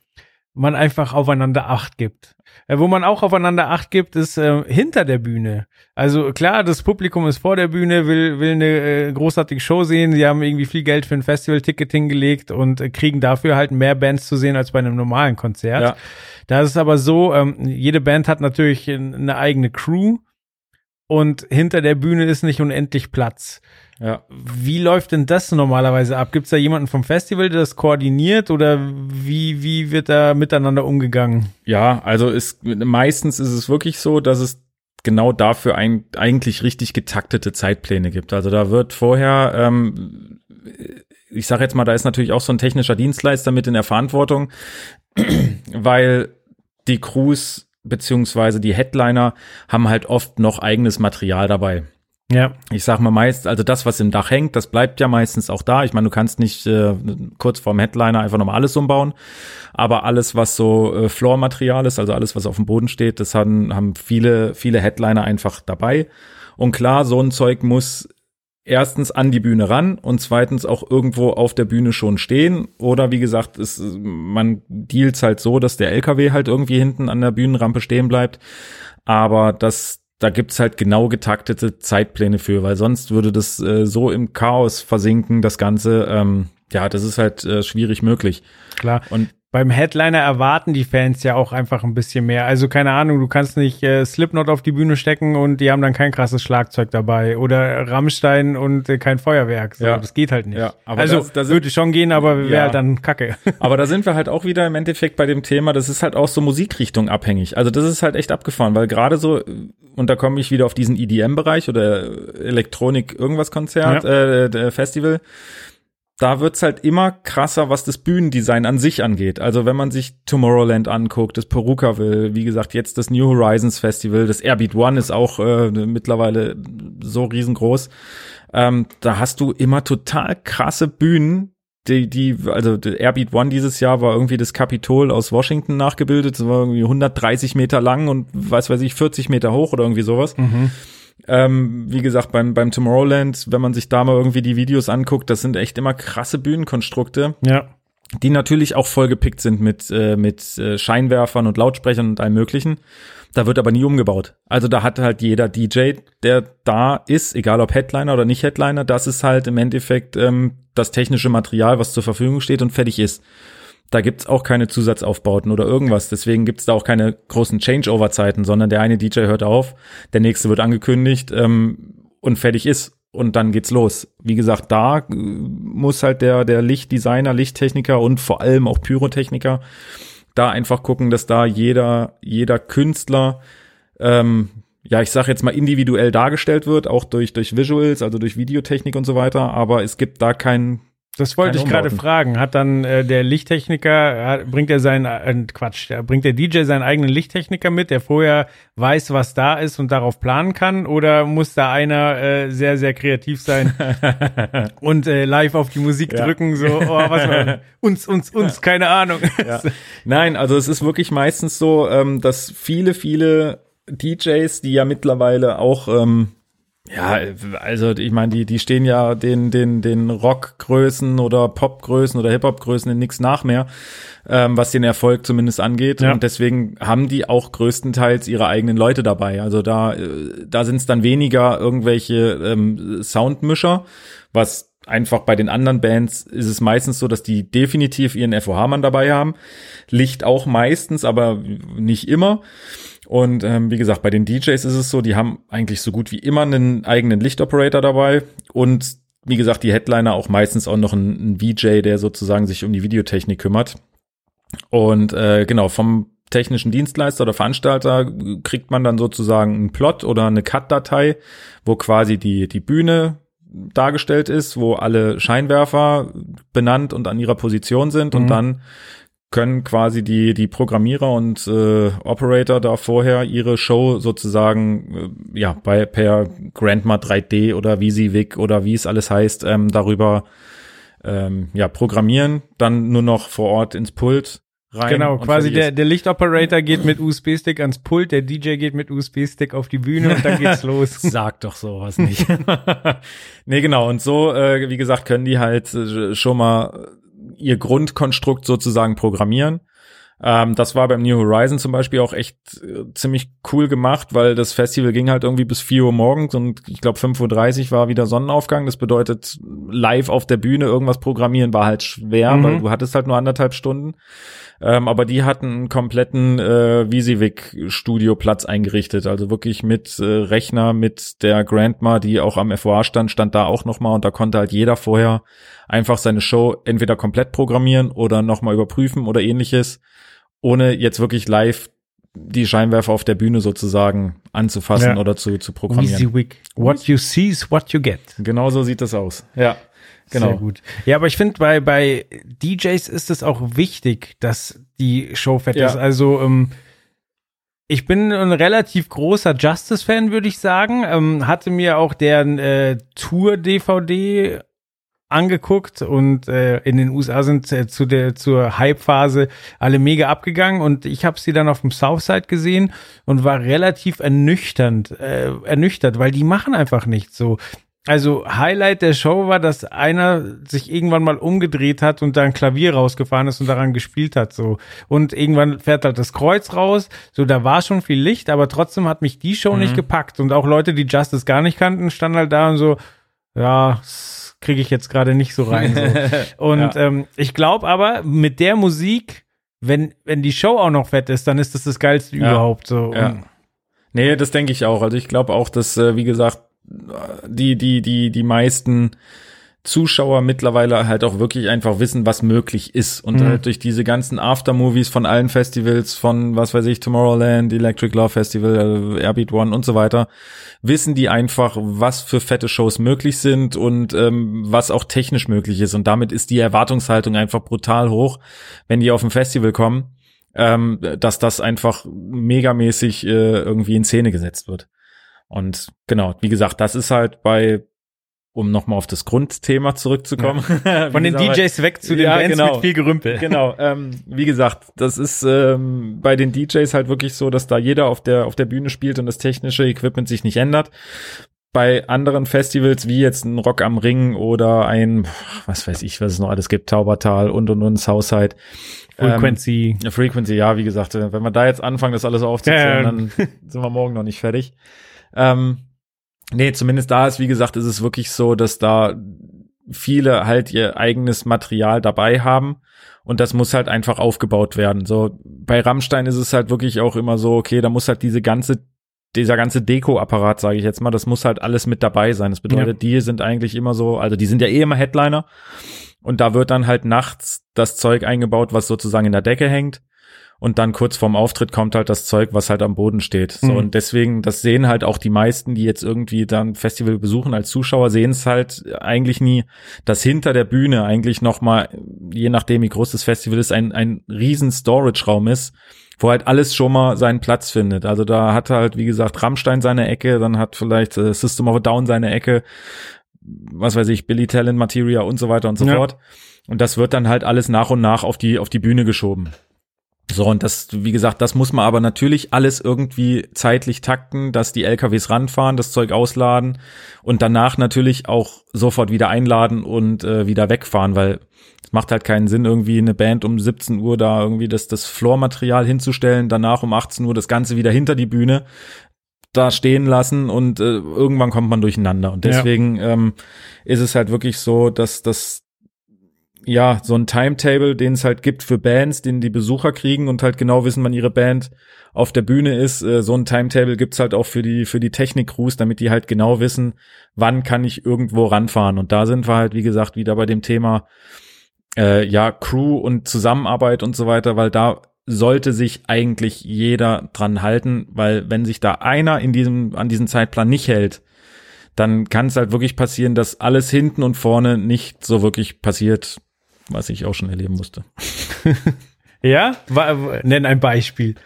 man einfach aufeinander Acht gibt. Äh, wo man auch aufeinander Acht gibt, ist äh, hinter der Bühne. Also klar, das Publikum ist vor der Bühne, will, will eine äh, großartige Show sehen. Sie haben irgendwie viel Geld für ein Festival-Ticket hingelegt und äh, kriegen dafür halt mehr Bands zu sehen als bei einem normalen Konzert. Ja. Da ist es aber so, ähm, jede Band hat natürlich eine eigene Crew und hinter der Bühne ist nicht unendlich Platz. Ja. Wie läuft denn das normalerweise ab? Gibt es da jemanden vom Festival, der das koordiniert oder wie, wie wird da miteinander umgegangen? Ja, also ist, meistens ist es wirklich so, dass es genau dafür ein, eigentlich richtig getaktete Zeitpläne gibt. Also da wird vorher, ähm, ich sage jetzt mal, da ist natürlich auch so ein technischer Dienstleister mit in der Verantwortung, weil die Crews beziehungsweise die Headliner haben halt oft noch eigenes Material dabei. Ja. Ich sag mal meist, also das, was im Dach hängt, das bleibt ja meistens auch da. Ich meine, du kannst nicht äh, kurz vorm Headliner einfach nochmal alles umbauen, aber alles, was so äh, Floor-Material ist, also alles, was auf dem Boden steht, das haben, haben viele, viele Headliner einfach dabei. Und klar, so ein Zeug muss erstens an die Bühne ran und zweitens auch irgendwo auf der Bühne schon stehen. Oder wie gesagt, es, man deals halt so, dass der LKW halt irgendwie hinten an der Bühnenrampe stehen bleibt. Aber das, da gibt's halt genau getaktete Zeitpläne für, weil sonst würde das äh, so im Chaos versinken, das Ganze. Ähm, ja, das ist halt äh, schwierig möglich. Klar. Und beim Headliner erwarten die Fans ja auch einfach ein bisschen mehr. Also keine Ahnung, du kannst nicht äh, Slipknot auf die Bühne stecken und die haben dann kein krasses Schlagzeug dabei oder Rammstein und äh, kein Feuerwerk. So, ja. Das geht halt nicht. Ja, aber also das, das würde schon gehen, aber wäre ja. halt dann Kacke. Aber da sind wir halt auch wieder im Endeffekt bei dem Thema, das ist halt auch so Musikrichtung abhängig. Also das ist halt echt abgefahren, weil gerade so und da komme ich wieder auf diesen EDM-Bereich oder Elektronik irgendwas Konzert, ja. äh, Festival da wird's halt immer krasser, was das Bühnendesign an sich angeht. Also wenn man sich Tomorrowland anguckt, das Perukaville, wie gesagt, jetzt das New Horizons Festival, das Airbeat One ist auch äh, mittlerweile so riesengroß. Ähm, da hast du immer total krasse Bühnen, die, die, also Airbeat One dieses Jahr war irgendwie das Kapitol aus Washington nachgebildet. Das war irgendwie 130 Meter lang und weiß weiß ich 40 Meter hoch oder irgendwie sowas. Mhm. Ähm, wie gesagt, beim, beim Tomorrowland, wenn man sich da mal irgendwie die Videos anguckt, das sind echt immer krasse Bühnenkonstrukte. Ja. die natürlich auch vollgepickt sind mit, äh, mit äh, Scheinwerfern und Lautsprechern und allem möglichen. Da wird aber nie umgebaut. Also da hat halt jeder DJ, der da ist, egal ob Headliner oder nicht Headliner, das ist halt im Endeffekt ähm, das technische Material, was zur Verfügung steht und fertig ist. Da gibt's auch keine Zusatzaufbauten oder irgendwas. Deswegen gibt's da auch keine großen Changeover-Zeiten, sondern der eine DJ hört auf, der nächste wird angekündigt ähm, und fertig ist und dann geht's los. Wie gesagt, da äh, muss halt der, der Lichtdesigner, Lichttechniker und vor allem auch Pyrotechniker da einfach gucken, dass da jeder, jeder Künstler, ähm, ja, ich sag jetzt mal individuell dargestellt wird, auch durch, durch Visuals, also durch Videotechnik und so weiter, aber es gibt da kein, das wollte ich gerade fragen. Hat dann äh, der Lichttechniker, hat, bringt er seinen, äh, Quatsch, bringt der DJ seinen eigenen Lichttechniker mit, der vorher weiß, was da ist und darauf planen kann? Oder muss da einer äh, sehr, sehr kreativ sein und äh, live auf die Musik ja. drücken, so, oh, was war uns, uns, uns, keine Ahnung. Ja. Nein, also es ist wirklich meistens so, ähm, dass viele, viele DJs, die ja mittlerweile auch ähm, ja, also ich meine, die, die stehen ja den, den, den Rockgrößen oder Popgrößen oder Hip-Hop-Größen in nichts nach mehr, ähm, was den Erfolg zumindest angeht. Ja. Und deswegen haben die auch größtenteils ihre eigenen Leute dabei. Also da, äh, da sind es dann weniger irgendwelche ähm, Soundmischer, was einfach bei den anderen Bands ist es meistens so, dass die definitiv ihren FOH-Mann dabei haben. Licht auch meistens, aber nicht immer. Und ähm, wie gesagt, bei den DJs ist es so, die haben eigentlich so gut wie immer einen eigenen Lichtoperator dabei und wie gesagt, die Headliner auch meistens auch noch ein, ein VJ, der sozusagen sich um die Videotechnik kümmert. Und äh, genau, vom technischen Dienstleister oder Veranstalter kriegt man dann sozusagen einen Plot oder eine Cut-Datei, wo quasi die, die Bühne dargestellt ist, wo alle Scheinwerfer benannt und an ihrer Position sind mhm. und dann können quasi die, die Programmierer und äh, Operator da vorher ihre Show sozusagen, äh, ja, bei per Grandma 3D oder VisiVic oder wie es alles heißt, ähm, darüber ähm, ja, programmieren, dann nur noch vor Ort ins Pult rein. Genau, quasi der, der Lichtoperator geht mit USB-Stick ans Pult, der DJ geht mit USB-Stick auf die Bühne und dann geht's los. Sag doch sowas nicht. nee, genau. Und so, äh, wie gesagt, können die halt äh, schon mal ihr Grundkonstrukt sozusagen programmieren. Ähm, das war beim New Horizon zum Beispiel auch echt äh, ziemlich cool gemacht, weil das Festival ging halt irgendwie bis 4 Uhr morgens und ich glaube 5.30 Uhr war wieder Sonnenaufgang. Das bedeutet, live auf der Bühne irgendwas programmieren war halt schwer, mhm. weil du hattest halt nur anderthalb Stunden. Ähm, aber die hatten einen kompletten äh, Visivik-Studioplatz eingerichtet. Also wirklich mit äh, Rechner, mit der Grandma, die auch am FOA stand, stand da auch nochmal und da konnte halt jeder vorher einfach seine Show entweder komplett programmieren oder nochmal überprüfen oder ähnliches, ohne jetzt wirklich live die Scheinwerfer auf der Bühne sozusagen anzufassen ja. oder zu, zu programmieren. Easy What you see is what you get. Genau so sieht das aus. Ja. Genau. Sehr gut. Ja, aber ich finde, bei, bei DJs ist es auch wichtig, dass die Show fett ja. ist. Also, ähm, ich bin ein relativ großer Justice-Fan, würde ich sagen. Ähm, hatte mir auch deren äh, Tour-DVD angeguckt und äh, in den USA sind äh, zu der zur Hype-Phase alle mega abgegangen und ich habe sie dann auf dem Southside gesehen und war relativ ernüchternd, äh, ernüchtert, weil die machen einfach nichts so. Also Highlight der Show war, dass einer sich irgendwann mal umgedreht hat und da ein Klavier rausgefahren ist und daran gespielt hat so. Und irgendwann fährt halt das Kreuz raus. So, da war schon viel Licht, aber trotzdem hat mich die Show mhm. nicht gepackt. Und auch Leute, die Justice gar nicht kannten, standen halt da und so, ja, kriege ich jetzt gerade nicht so rein. So. Und ja. ähm, ich glaube aber, mit der Musik, wenn, wenn die Show auch noch fett ist, dann ist das das Geilste ja. überhaupt so. Ja. Nee, das denke ich auch. Also ich glaube auch, dass, äh, wie gesagt, die, die, die, die meisten Zuschauer mittlerweile halt auch wirklich einfach wissen, was möglich ist. Und mhm. halt durch diese ganzen Aftermovies von allen Festivals, von was weiß ich, Tomorrowland, Electric Love Festival, äh, Airbeat One und so weiter, wissen die einfach, was für fette Shows möglich sind und ähm, was auch technisch möglich ist. Und damit ist die Erwartungshaltung einfach brutal hoch, wenn die auf ein Festival kommen, ähm, dass das einfach megamäßig äh, irgendwie in Szene gesetzt wird. Und genau, wie gesagt, das ist halt bei um nochmal auf das Grundthema zurückzukommen. Ja. Von den DJs weg zu den ja, Bands genau, mit viel Gerümpel. Genau, ähm, wie gesagt, das ist ähm, bei den DJs halt wirklich so, dass da jeder auf der auf der Bühne spielt und das technische Equipment sich nicht ändert. bei anderen Festivals wie jetzt ein Rock am Ring oder ein, was weiß ich, was es noch alles gibt, Taubertal und und und Southside. Frequency. Ähm, Frequency, ja, wie gesagt, wenn wir da jetzt anfangen, das alles aufzuzählen, ja, dann sind wir morgen noch nicht fertig. Ähm, nee, zumindest da ist, wie gesagt, ist es wirklich so, dass da viele halt ihr eigenes Material dabei haben und das muss halt einfach aufgebaut werden. So bei Rammstein ist es halt wirklich auch immer so, okay, da muss halt diese ganze dieser ganze Deko-Apparat, sage ich jetzt mal, das muss halt alles mit dabei sein. Das bedeutet, ja. die sind eigentlich immer so, also die sind ja eh immer Headliner. Und da wird dann halt nachts das Zeug eingebaut, was sozusagen in der Decke hängt. Und dann kurz vorm Auftritt kommt halt das Zeug, was halt am Boden steht. So, mhm. und deswegen, das sehen halt auch die meisten, die jetzt irgendwie dann Festival besuchen als Zuschauer, sehen es halt eigentlich nie, dass hinter der Bühne eigentlich nochmal, je nachdem wie groß das Festival ist, ein, ein riesen Storage-Raum ist, wo halt alles schon mal seinen Platz findet. Also da hat halt, wie gesagt, Rammstein seine Ecke, dann hat vielleicht äh, System of a Down seine Ecke, was weiß ich, Billy Talent, Materia und so weiter und so ja. fort. Und das wird dann halt alles nach und nach auf die, auf die Bühne geschoben. So, und das, wie gesagt, das muss man aber natürlich alles irgendwie zeitlich takten, dass die LKWs ranfahren, das Zeug ausladen und danach natürlich auch sofort wieder einladen und äh, wieder wegfahren, weil es macht halt keinen Sinn, irgendwie eine Band um 17 Uhr da irgendwie das, das Floormaterial hinzustellen, danach um 18 Uhr das Ganze wieder hinter die Bühne da stehen lassen und äh, irgendwann kommt man durcheinander. Und deswegen ja. ähm, ist es halt wirklich so, dass das ja so ein Timetable, den es halt gibt für Bands, den die Besucher kriegen und halt genau wissen, wann ihre Band auf der Bühne ist. Äh, so ein Timetable gibt's halt auch für die für die Technik-Crews, damit die halt genau wissen, wann kann ich irgendwo ranfahren. Und da sind wir halt, wie gesagt, wieder bei dem Thema äh, ja Crew und Zusammenarbeit und so weiter, weil da sollte sich eigentlich jeder dran halten, weil wenn sich da einer in diesem an diesem Zeitplan nicht hält, dann kann es halt wirklich passieren, dass alles hinten und vorne nicht so wirklich passiert, was ich auch schon erleben musste. ja, war, nenn ein Beispiel.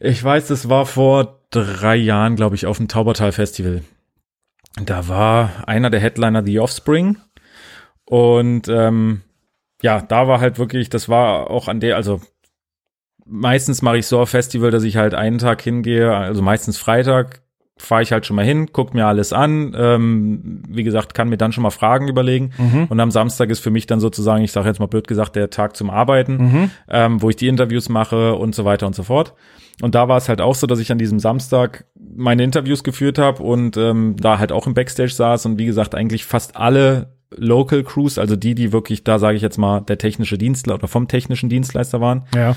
Ich weiß, das war vor drei Jahren, glaube ich, auf dem Taubertal Festival. Da war einer der Headliner The Offspring und ähm, ja, da war halt wirklich, das war auch an der, also meistens mache ich so auf Festival, dass ich halt einen Tag hingehe, also meistens Freitag, fahre ich halt schon mal hin, guck mir alles an. Ähm, wie gesagt, kann mir dann schon mal Fragen überlegen. Mhm. Und am Samstag ist für mich dann sozusagen, ich sage jetzt mal blöd gesagt, der Tag zum Arbeiten, mhm. ähm, wo ich die Interviews mache und so weiter und so fort. Und da war es halt auch so, dass ich an diesem Samstag meine Interviews geführt habe und ähm, da halt auch im Backstage saß und wie gesagt eigentlich fast alle Local Crews, also die, die wirklich da sage ich jetzt mal der technische Dienstleister oder vom technischen Dienstleister waren, ja.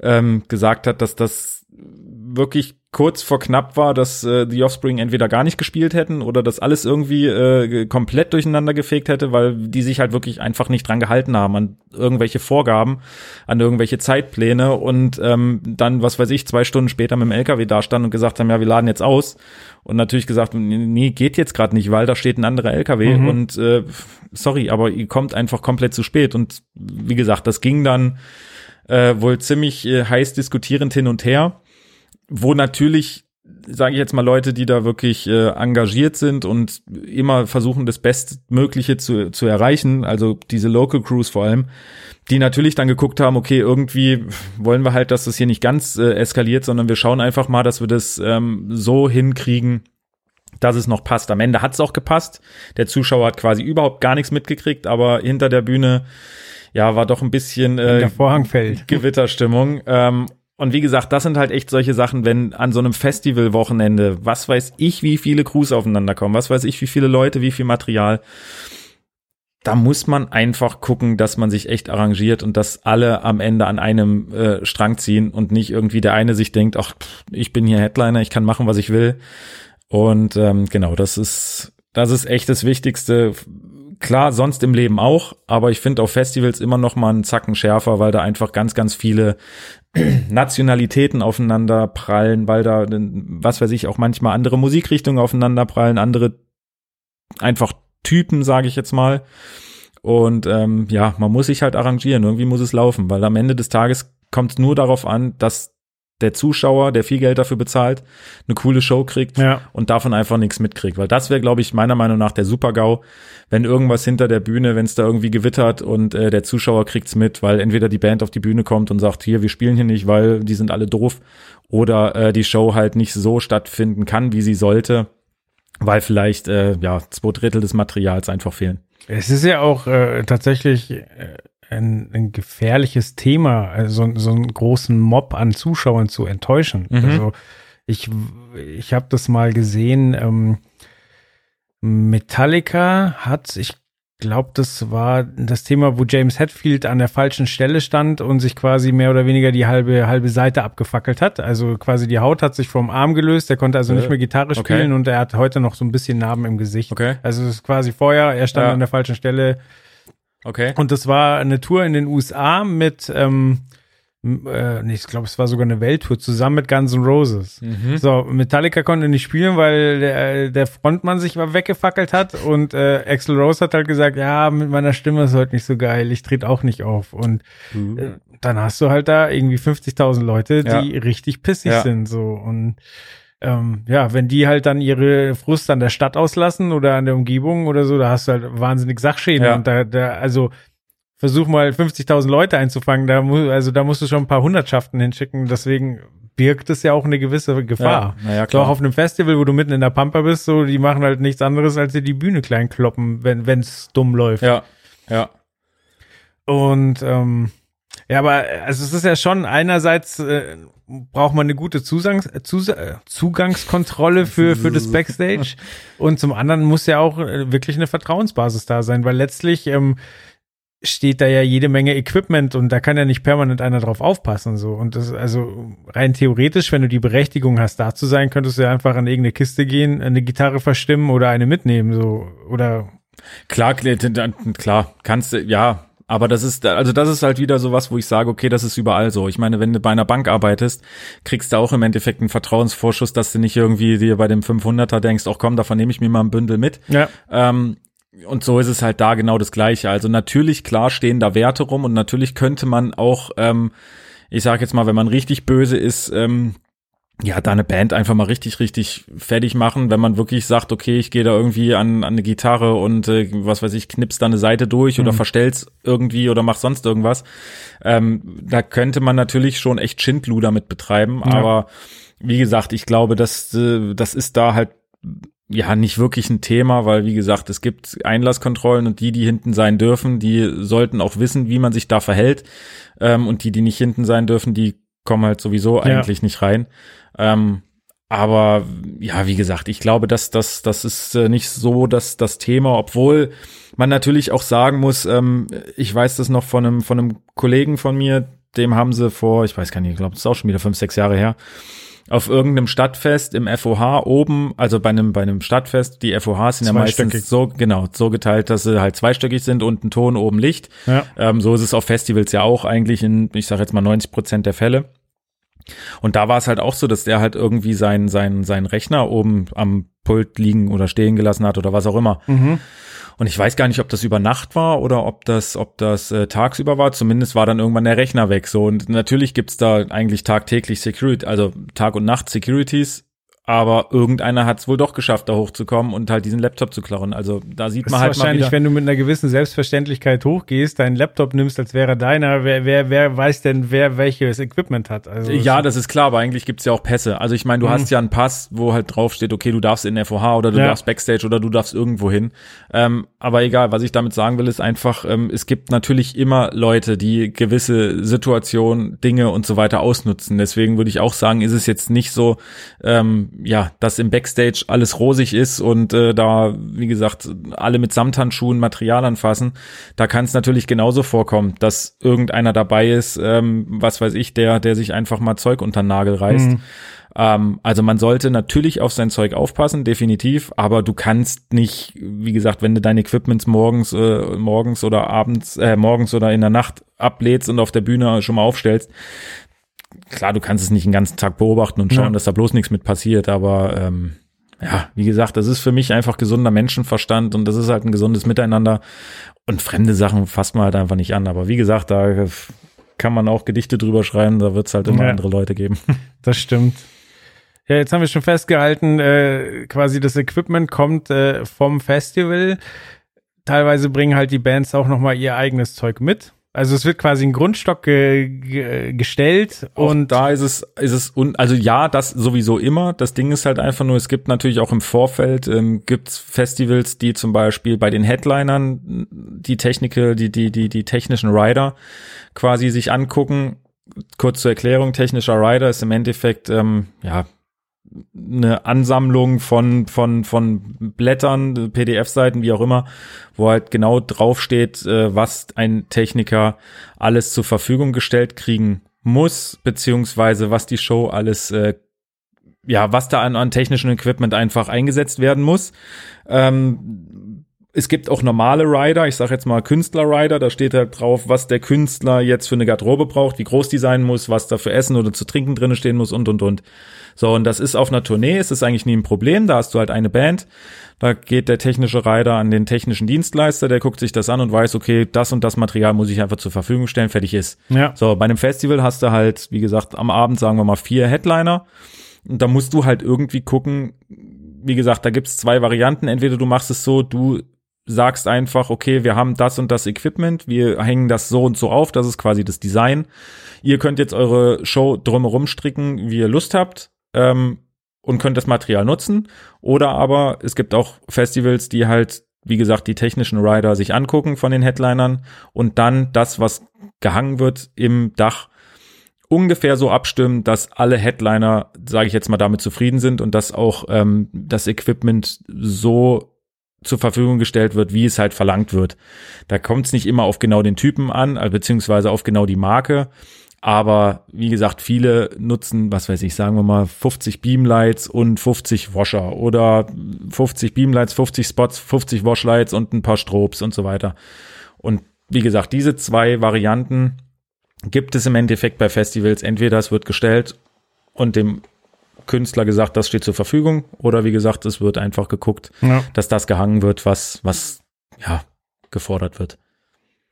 ähm, gesagt hat, dass das wirklich kurz vor knapp war, dass äh, The Offspring entweder gar nicht gespielt hätten oder das alles irgendwie äh, komplett durcheinander gefegt hätte, weil die sich halt wirklich einfach nicht dran gehalten haben an irgendwelche Vorgaben, an irgendwelche Zeitpläne und ähm, dann, was weiß ich, zwei Stunden später mit dem LKW dastanden und gesagt haben, ja, wir laden jetzt aus und natürlich gesagt, nee, geht jetzt gerade nicht, weil da steht ein anderer LKW mhm. und äh, sorry, aber ihr kommt einfach komplett zu spät und wie gesagt, das ging dann äh, wohl ziemlich äh, heiß diskutierend hin und her wo natürlich sage ich jetzt mal Leute, die da wirklich äh, engagiert sind und immer versuchen, das Bestmögliche zu, zu erreichen, also diese Local Crews vor allem, die natürlich dann geguckt haben, okay, irgendwie wollen wir halt, dass das hier nicht ganz äh, eskaliert, sondern wir schauen einfach mal, dass wir das ähm, so hinkriegen, dass es noch passt. Am Ende hat es auch gepasst. Der Zuschauer hat quasi überhaupt gar nichts mitgekriegt, aber hinter der Bühne ja, war doch ein bisschen äh, der Vorhang fällt. Gewitterstimmung. Ähm, und wie gesagt, das sind halt echt solche Sachen, wenn an so einem Festivalwochenende, was weiß ich, wie viele Crews aufeinander kommen, was weiß ich, wie viele Leute, wie viel Material. Da muss man einfach gucken, dass man sich echt arrangiert und dass alle am Ende an einem äh, Strang ziehen und nicht irgendwie der eine sich denkt, ach, ich bin hier Headliner, ich kann machen, was ich will. Und ähm, genau, das ist, das ist echt das Wichtigste klar, sonst im Leben auch, aber ich finde auf Festivals immer noch mal einen Zacken schärfer, weil da einfach ganz, ganz viele Nationalitäten aufeinander prallen, weil da, was weiß ich, auch manchmal andere Musikrichtungen aufeinander prallen, andere einfach Typen, sage ich jetzt mal. Und ähm, ja, man muss sich halt arrangieren, irgendwie muss es laufen, weil am Ende des Tages kommt es nur darauf an, dass der Zuschauer, der viel Geld dafür bezahlt, eine coole Show kriegt ja. und davon einfach nichts mitkriegt. Weil das wäre, glaube ich, meiner Meinung nach der Super-GAU, wenn irgendwas hinter der Bühne, wenn es da irgendwie gewittert und äh, der Zuschauer kriegt's mit, weil entweder die Band auf die Bühne kommt und sagt, hier, wir spielen hier nicht, weil die sind alle doof, oder äh, die Show halt nicht so stattfinden kann, wie sie sollte. weil vielleicht äh, ja zwei Drittel des Materials einfach fehlen. Es ist ja auch äh, tatsächlich äh, ein, ein gefährliches Thema, also so einen großen Mob an Zuschauern zu enttäuschen. Mhm. Also ich, ich habe das mal gesehen. Ähm, Metallica hat, ich glaube, das war das Thema, wo James Hetfield an der falschen Stelle stand und sich quasi mehr oder weniger die halbe halbe Seite abgefackelt hat. Also quasi die Haut hat sich vom Arm gelöst. Er konnte also Äh, nicht mehr Gitarre spielen okay. und er hat heute noch so ein bisschen Narben im Gesicht. Okay. Also es ist quasi vorher, er stand Ja. an der falschen Stelle Okay. und das war eine Tour in den USA mit, ähm, äh, nee, ich glaube, es war sogar eine Welttour zusammen mit Guns N' Roses. Mhm. So, Metallica konnte nicht spielen, weil der, der Frontmann sich mal weggefackelt hat und äh, Axel Rose hat halt gesagt, ja, mit meiner Stimme ist heute nicht so geil, ich trete auch nicht auf. Und äh, dann hast du halt da irgendwie 50.000 Leute, die richtig pissig Ja. sind, so. Und ähm, ja, wenn die halt dann ihre Frust an der Stadt auslassen oder an der Umgebung oder so, da hast du halt wahnsinnig Sachschäden. Ja. Und da, da, also versuch mal 50.000 Leute einzufangen, da mu also da musst du schon ein paar Hundertschaften hinschicken. Deswegen birgt es ja auch eine gewisse Gefahr. Ja, ja, So auch klar. auf einem Festival, wo du mitten in der Pampa bist, so die machen halt nichts anderes, als dir die Bühne klein kloppen, wenn wenn's dumm läuft. Ja, ja. Und ähm, ja, aber äh, also es ist ja schon einerseits äh, braucht man eine gute Zusangs Zus äh, Zugangskontrolle für für das Backstage. Und zum anderen muss ja auch äh, wirklich eine Vertrauensbasis da sein, weil letztlich ähm, steht da ja jede Menge Equipment und da kann ja nicht permanent einer drauf aufpassen so. Und das also rein theoretisch, wenn du die Berechtigung hast da zu sein, könntest du ja einfach an irgendeine Kiste gehen, eine Gitarre verstimmen oder eine mitnehmen so. Oder Klar, klar, klar, kannst du, ja, aber das ist, also das ist halt wieder sowas, wo ich sage, okay, das ist überall so. Ich meine, wenn du bei einer Bank arbeitest, kriegst du auch im Endeffekt einen Vertrauensvorschuss, dass du nicht irgendwie dir bei dem 500er denkst, ach komm, davon nehme ich mir mal ein Bündel mit. ja Ähm, und so ist es halt da genau das Gleiche. Also natürlich, klar stehen da Werte rum und natürlich könnte man auch, ähm, ich sage jetzt mal, wenn man richtig böse ist, ähm, ja, da eine Band einfach mal richtig, richtig fertig machen, wenn man wirklich sagt, okay, ich gehe da irgendwie an, an eine Gitarre und äh, was weiß ich, knippst da eine Seite durch oder verstell's irgendwie oder mach sonst irgendwas. Ähm, da könnte man natürlich schon echt Schindluder mit betreiben, Ja. aber wie gesagt, ich glaube, dass äh, das ist da halt ja nicht wirklich ein Thema, weil wie gesagt, es gibt Einlasskontrollen und die, die hinten sein dürfen, die sollten auch wissen, wie man sich da verhält. Ähm, und die, die nicht hinten sein dürfen, die kommen halt sowieso Ja. eigentlich nicht rein. Ähm, aber ja, wie gesagt, ich glaube, dass das das ist äh, nicht so das das Thema, obwohl man natürlich auch sagen muss, ähm, ich weiß das noch von einem von einem Kollegen von mir, dem haben sie vor, ich weiß gar nicht, ich glaube, das ist auch schon wieder fünf, sechs Jahre her, auf irgendeinem Stadtfest im FOH oben, also bei einem bei einem Stadtfest, die FOHs sind ja meistens so genau so geteilt, dass sie halt zweistöckig sind und ein Ton oben Licht. ja Ähm, so ist es auf Festivals ja auch eigentlich in, ich sage jetzt mal 90 Prozent der Fälle. Und da war es halt auch so, dass der halt irgendwie seinen seinen seinen Rechner oben am Pult liegen oder stehen gelassen hat oder was auch immer. mhm. Und ich weiß gar nicht, ob das über Nacht war oder ob das, ob das äh, tagsüber war. Zumindest war dann irgendwann der Rechner weg. So und natürlich gibt's da eigentlich tagtäglich Security, also Tag und Nacht Securities. Aber irgendeiner hat es wohl doch geschafft, da hochzukommen und halt diesen Laptop zu klauen. Also da sieht Das man halt mal wahrscheinlich, wieder. wenn du mit einer gewissen Selbstverständlichkeit hochgehst, deinen Laptop nimmst, als wäre er deiner, wer, wer, wer weiß denn, wer welches Equipment hat? Also Ja, das ist klar, aber eigentlich gibt's ja auch Pässe. Also ich meine, du Mhm. hast ja einen Pass, wo halt draufsteht, okay, du darfst in FOH oder du Ja. darfst Backstage oder du darfst irgendwo hin. Ähm, aber egal, was ich damit sagen will, ist einfach, ähm, es gibt natürlich immer Leute, die gewisse Situationen, Dinge und so weiter ausnutzen. Deswegen würde ich auch sagen, ist es jetzt nicht so, ähm, ja, dass im Backstage alles rosig ist und äh, da, wie gesagt, alle mit Samthandschuhen Material anfassen. Da kann es natürlich genauso vorkommen, dass irgendeiner dabei ist, ähm, was weiß ich, der, der sich einfach mal Zeug unter den Nagel reißt. Mhm. Ähm, also man sollte natürlich auf sein Zeug aufpassen, definitiv, aber du kannst nicht, wie gesagt, wenn du deine Equipments morgens, äh, morgens oder abends, äh, morgens oder in der Nacht ablädst und auf der Bühne schon mal aufstellst, klar, du kannst es nicht den ganzen Tag beobachten und schauen, Ja. dass da bloß nichts mit passiert, aber ähm, ja, wie gesagt, das ist für mich einfach gesunder Menschenverstand und das ist halt ein gesundes Miteinander und fremde Sachen fasst man halt einfach nicht an. Aber wie gesagt, da kann man auch Gedichte drüber schreiben, da wird es halt immer Ja. andere Leute geben. Das stimmt. Ja, jetzt haben wir schon festgehalten, äh, quasi das Equipment kommt äh, vom Festival. Teilweise bringen halt die Bands auch noch mal ihr eigenes Zeug mit. Also es wird quasi ein Grundstock ge ge gestellt Auch und da ist es, ist es, un also ja, das sowieso immer. Das Ding ist halt einfach nur, es gibt natürlich auch im Vorfeld, ähm, gibt's Festivals, die zum Beispiel bei den Headlinern die Technical, die, die, die, die technischen Rider quasi sich angucken. Kurz zur Erklärung, technischer Rider ist im Endeffekt, ähm, ja, eine Ansammlung von, von, von Blättern, PDF-Seiten, wie auch immer, wo halt genau draufsteht, äh, was ein Techniker alles zur Verfügung gestellt kriegen muss, beziehungsweise was die Show alles, äh, ja, was da an, an technischen Equipment einfach eingesetzt werden muss. Ähm, es gibt auch normale Rider, ich sage jetzt mal Künstler-Rider, da steht halt drauf, was der Künstler jetzt für eine Garderobe braucht, wie groß die sein muss, was da für Essen oder zu trinken drinne stehen muss und und und. So, und das ist auf einer Tournee, ist es eigentlich nie ein Problem, da hast du halt eine Band, da geht der technische Rider an den technischen Dienstleister, der guckt sich das an und weiß, okay, das und das Material muss ich einfach zur Verfügung stellen, fertig ist. ja. So, bei einem Festival hast du halt, wie gesagt, am Abend sagen wir mal vier Headliner. Und da musst du halt irgendwie gucken, wie gesagt, da gibt's zwei Varianten. Entweder du machst es so, du sagst einfach, okay, wir haben das und das Equipment, wir hängen das so und so auf, das ist quasi das Design. Ihr könnt jetzt eure Show drumherum stricken, wie ihr Lust habt. Ähm, und könnt das Material nutzen. Oder aber es gibt auch Festivals, die halt, wie gesagt, die technischen Rider sich angucken von den Headlinern und dann das, was gehangen wird im Dach, ungefähr so abstimmen, dass alle Headliner, sage ich jetzt mal, damit zufrieden sind und dass auch ähm, das Equipment so zur Verfügung gestellt wird, wie es halt verlangt wird. Da kommt es nicht immer auf genau den Typen an, äh, beziehungsweise auf genau die Marke. Aber wie gesagt, viele nutzen, was weiß ich, sagen wir mal 50 Beamlights und 50 Washer oder 50 Beamlights, 50 Spots, 50 Washlights und ein paar Strobes und so weiter. Und wie gesagt, diese zwei Varianten gibt es im Endeffekt bei Festivals. Entweder es wird gestellt und dem Künstler gesagt, das steht zur Verfügung, oder wie gesagt, es wird einfach geguckt, Ja. dass das gehangen wird, was, was, ja, gefordert wird.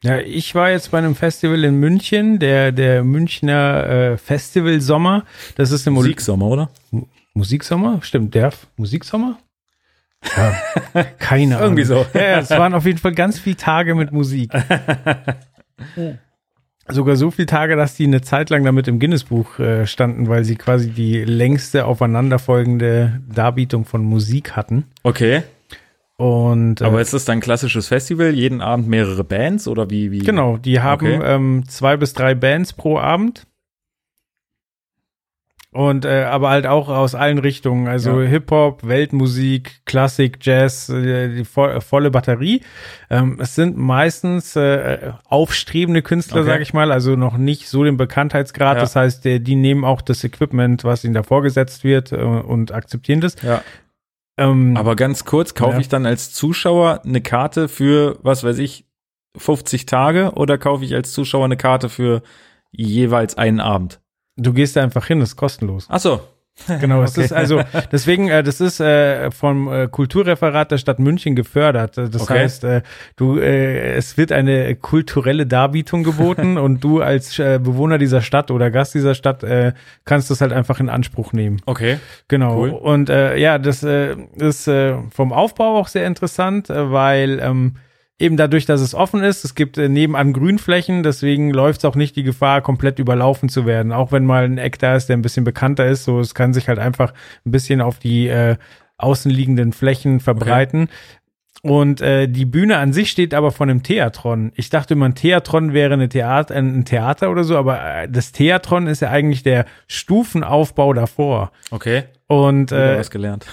Ja, ich war jetzt bei einem Festival in München, der, der Münchner äh, Festival Sommer. Das ist im Musiksommer, oder? Musiksommer? Stimmt, der F- Musiksommer? Ja, keine Ahnung. Irgendwie so. Ja, ja, es waren auf jeden Fall ganz viele Tage mit Musik. Sogar so viele Tage, dass die eine Zeit lang damit im Guinness-Buch äh, standen, weil sie quasi die längste aufeinanderfolgende Darbietung von Musik hatten. Okay. Und äh, Aber ist das dann ein klassisches Festival? Jeden Abend mehrere Bands oder wie? wie? Genau, die haben Okay. ähm, zwei bis drei Bands pro Abend. Und äh, aber halt auch aus allen Richtungen, also Ja. Hip-Hop, Weltmusik, Klassik, Jazz, äh, die vo volle Batterie. Ähm, es sind meistens äh, aufstrebende Künstler, Okay. sag ich mal, also noch nicht so den Bekanntheitsgrad. Ja. Das heißt, äh, die nehmen auch das Equipment, was ihnen da vorgesetzt wird äh, und akzeptieren das. Ja. Ähm, Aber ganz kurz, kaufe Ja. ich dann als Zuschauer eine Karte für, was weiß ich, 50 Tage oder kaufe ich als Zuschauer eine Karte für jeweils einen Abend? du gehst da einfach hin, ist kostenlos. Ach so. Genau, es Okay. ist also deswegen, äh, das ist äh, vom äh, Kulturreferat der Stadt München gefördert. Äh, Das Okay. heißt, äh, du, äh, es wird eine kulturelle Darbietung geboten und du als äh, Bewohner dieser Stadt oder Gast dieser Stadt äh, kannst das halt einfach in Anspruch nehmen. Okay. Genau. Cool. Und äh, ja, das äh, ist äh, vom Aufbau auch sehr interessant, äh, weil ähm, eben dadurch, dass es offen ist, es gibt äh, nebenan Grünflächen, deswegen läuft es auch nicht die Gefahr, komplett überlaufen zu werden. Auch wenn mal ein Eck da ist, der ein bisschen bekannter ist, so es kann sich halt einfach ein bisschen auf die äh, außenliegenden Flächen verbreiten. Und äh, die Bühne an sich steht aber von einem Theatron. Ich dachte immer, ein Theatron wäre eine Theater, ein Theater oder so, aber äh, das Theatron ist ja eigentlich der Stufenaufbau davor. Okay. Und äh, was gelernt.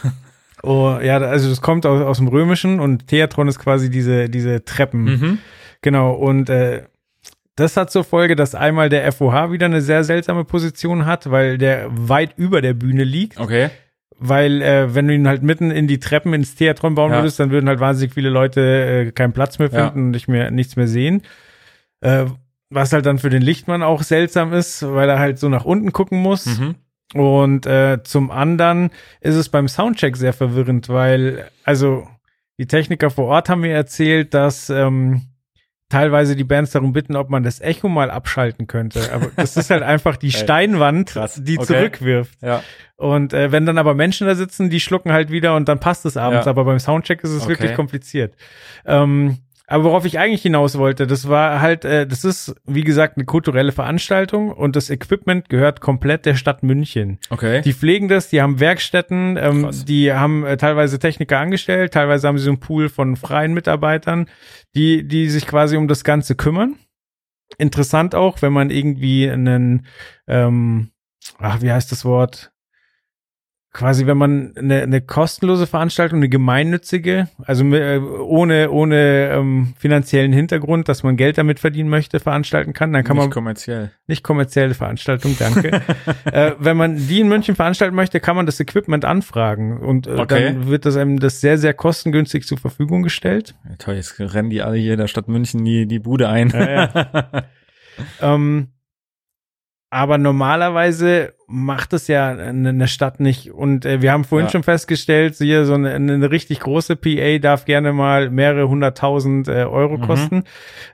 Oh, ja, also das kommt aus, aus dem Römischen und Theatron ist quasi diese, diese Treppen. mhm. Genau, und äh, das hat zur Folge, dass einmal der FOH wieder eine sehr seltsame Position hat, weil der weit über der Bühne liegt. Okay. Weil, äh, wenn du ihn halt mitten in die Treppen ins Theatron bauen Ja. würdest, dann würden halt wahnsinnig viele Leute äh, keinen Platz mehr Ja. finden und nicht mehr, nichts mehr sehen. Äh, was halt dann für den Lichtmann auch seltsam ist, weil er halt so nach unten gucken muss. Mhm. Und äh, zum anderen ist es beim Soundcheck sehr verwirrend, weil, also, die Techniker vor Ort haben mir erzählt, dass ähm, teilweise die Bands darum bitten, ob man das Echo mal abschalten könnte. Aber das ist halt einfach die Steinwand, krass. die Okay. zurückwirft. Ja. Und äh, wenn dann aber Menschen da sitzen, die schlucken halt wieder und dann passt es abends. Ja. Aber beim Soundcheck ist es Okay. wirklich kompliziert. Ähm, Aber worauf ich eigentlich hinaus wollte, das war halt, äh, das ist, wie gesagt, eine kulturelle Veranstaltung und das Equipment gehört komplett der Stadt München. Okay. Die pflegen das, die haben Werkstätten, ähm, Krass. die haben äh, teilweise Techniker angestellt, teilweise haben sie so einen Pool von freien Mitarbeitern, die, die sich quasi um das Ganze kümmern. Interessant auch, wenn man irgendwie einen, ähm, ach, wie heißt das Wort? Quasi, wenn man eine, eine kostenlose Veranstaltung, eine gemeinnützige, also äh, ohne ohne ähm, finanziellen Hintergrund, dass man Geld damit verdienen möchte, veranstalten kann, dann kann Nicht man kommerziell. nicht kommerzielle Veranstaltung, danke. äh, wenn man die in München veranstalten möchte, kann man das Equipment anfragen und äh, Okay. dann wird das einem das sehr sehr kostengünstig zur Verfügung gestellt. Ja, toll, jetzt rennen die alle hier in der Stadt München die, die Bude ein. Ja, Ähm, aber normalerweise macht es ja eine, Stadt nicht. Und äh, wir haben vorhin Ja. schon festgestellt, hier so eine, eine richtig große PA darf gerne mal mehrere hunderttausend äh, Euro Mhm. kosten.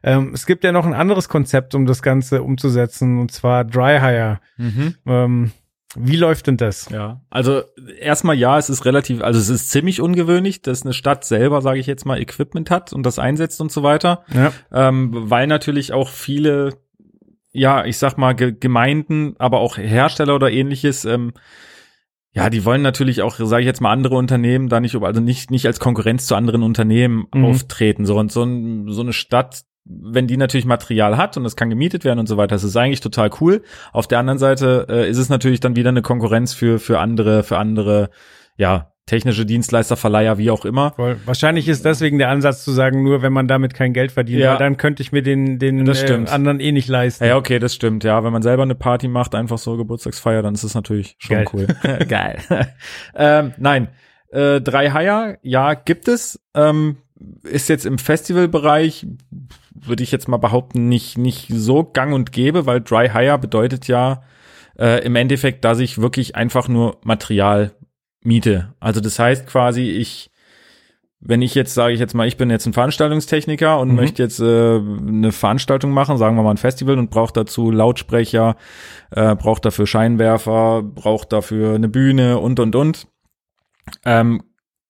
Ähm, es gibt ja noch ein anderes Konzept, um das Ganze umzusetzen, und zwar Dry Hire. mhm. Ähm, wie läuft denn das? Ja, also erstmal ja, es ist relativ, also es ist ziemlich ungewöhnlich, dass eine Stadt selber, sage ich jetzt mal, Equipment hat und das einsetzt und so weiter, Ja. ähm, weil natürlich auch viele, ja, ich sag mal Ge Gemeinden, aber auch Hersteller oder ähnliches, ähm, ja, die wollen natürlich auch, sage ich jetzt mal, andere Unternehmen da nicht, also nicht nicht als Konkurrenz zu anderen Unternehmen Mhm. auftreten, so und so, ein, so eine Stadt. Wenn die natürlich Material hat und es kann gemietet werden und so weiter, das ist eigentlich total cool. Auf der anderen Seite äh, ist es natürlich dann wieder eine Konkurrenz für für andere für andere ja technische Dienstleister, Verleiher, wie auch immer. Voll. Wahrscheinlich ist deswegen der Ansatz zu sagen, nur wenn man damit kein Geld verdient, Ja. dann könnte ich mir den, den äh, anderen eh nicht leisten. Ja, okay, das stimmt. Ja, wenn man selber eine Party macht, einfach so Geburtstagsfeier, dann ist das natürlich schon Geil. cool. Geil. ähm, nein, äh, drei Haier, ja, gibt es. Ähm, ist jetzt im Festivalbereich, würde ich jetzt mal behaupten, nicht nicht so gang und gäbe, weil Dry Hire bedeutet ja äh, im Endeffekt, dass ich wirklich einfach nur Material miete. Also das heißt quasi, ich wenn ich jetzt sage ich jetzt mal, ich bin jetzt ein Veranstaltungstechniker und Mhm. möchte jetzt äh, eine Veranstaltung machen, sagen wir mal ein Festival und brauche dazu Lautsprecher, äh, braucht dafür Scheinwerfer, braucht dafür eine Bühne und und und, ähm,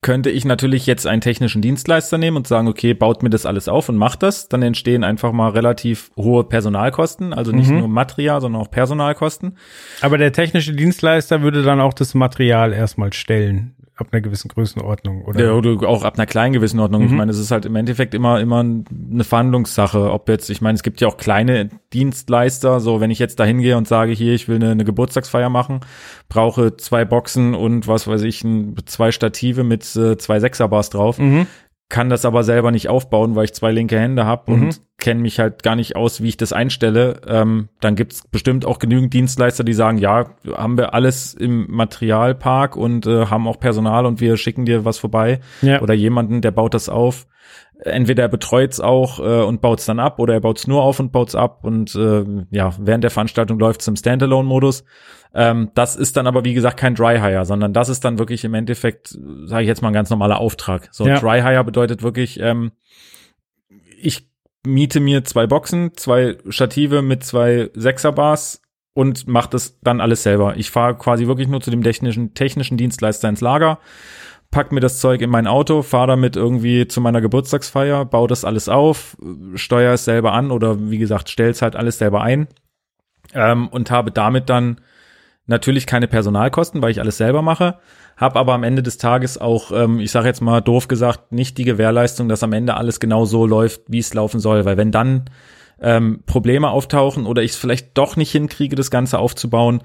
könnte ich natürlich jetzt einen technischen Dienstleister nehmen und sagen, okay, baut mir das alles auf und macht das. Dann entstehen einfach mal relativ hohe Personalkosten, also nicht Mhm. nur Material, sondern auch Personalkosten. Aber der technische Dienstleister würde dann auch das Material erstmal stellen, ab einer gewissen Größenordnung, oder? Ja, oder auch ab einer kleinen gewissen Ordnung. Ich Mhm. meine, es ist halt im Endeffekt immer, immer eine Verhandlungssache. Ob jetzt, ich meine, es gibt ja auch kleine Dienstleister, so wenn ich jetzt da hingehe und sage, hier, ich will eine, eine Geburtstagsfeier machen, brauche zwei Boxen und was weiß ich, ein, zwei Stative mit äh, zwei Sechserbars drauf, Mhm. Kann das aber selber nicht aufbauen, weil ich zwei linke Hände habe Mhm. und kenne mich halt gar nicht aus, wie ich das einstelle. Ähm, dann gibt's bestimmt auch genügend Dienstleister, die sagen, ja, haben wir alles im Materialpark und äh, haben auch Personal und wir schicken dir was vorbei Ja. oder jemanden, der baut das auf. Entweder er betreut's auch äh, und baut's dann ab oder er baut's nur auf und baut's ab und äh, ja, während der Veranstaltung läuft's im Standalone-Modus. Ähm, das ist dann aber wie gesagt kein Dry Hire, sondern das ist dann wirklich im Endeffekt, sage ich jetzt mal, ein ganz normaler Auftrag. So Ja. Dry Hire bedeutet wirklich, ähm, ich miete mir zwei Boxen, zwei Stative mit zwei Sechserbars und mache das dann alles selber. Ich fahre quasi wirklich nur zu dem technischen, technischen Dienstleister ins Lager, pack mir das Zeug in mein Auto, fahre damit irgendwie zu meiner Geburtstagsfeier, baue das alles auf, steuere es selber an oder wie gesagt, stell's halt alles selber ein ähm, und habe damit dann natürlich keine Personalkosten, weil ich alles selber mache, habe aber am Ende des Tages auch, ähm, ich sage jetzt mal doof gesagt, nicht die Gewährleistung, dass am Ende alles genau so läuft, wie es laufen soll, weil wenn dann ähm, Probleme auftauchen oder ich es vielleicht doch nicht hinkriege, das Ganze aufzubauen,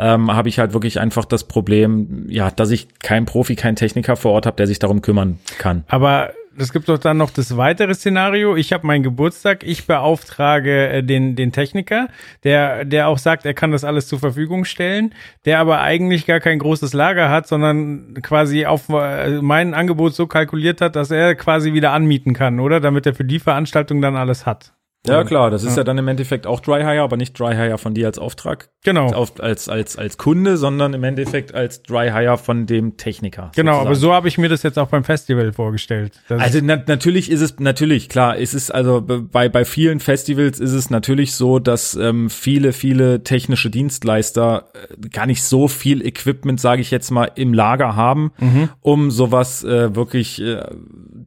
ähm, habe ich halt wirklich einfach das Problem, ja, dass ich keinen Profi, keinen Techniker vor Ort habe, der sich darum kümmern kann. Aber es gibt doch dann noch das weitere Szenario. Ich habe meinen Geburtstag, ich beauftrage äh, den, den Techniker, der, der auch sagt, er kann das alles zur Verfügung stellen, der aber eigentlich gar kein großes Lager hat, sondern quasi auf äh, mein Angebot so kalkuliert hat, dass er quasi wieder anmieten kann, oder? Damit er für die Veranstaltung dann alles hat. Ja, klar, das ist ja. dann im Endeffekt auch Dry Hire, aber nicht Dry Hire von dir als Auftrag, Genau. auf, als, als, als Kunde, sondern im Endeffekt als Dry Hire von dem Techniker. Genau, sozusagen. aber so habe ich mir das jetzt auch beim Festival vorgestellt. Also na, natürlich ist es natürlich klar, es ist also be- bei bei vielen Festivals ist es natürlich so, dass ähm, viele viele technische Dienstleister äh, gar nicht so viel Equipment, sage ich jetzt mal, im Lager haben, um sowas äh, wirklich äh,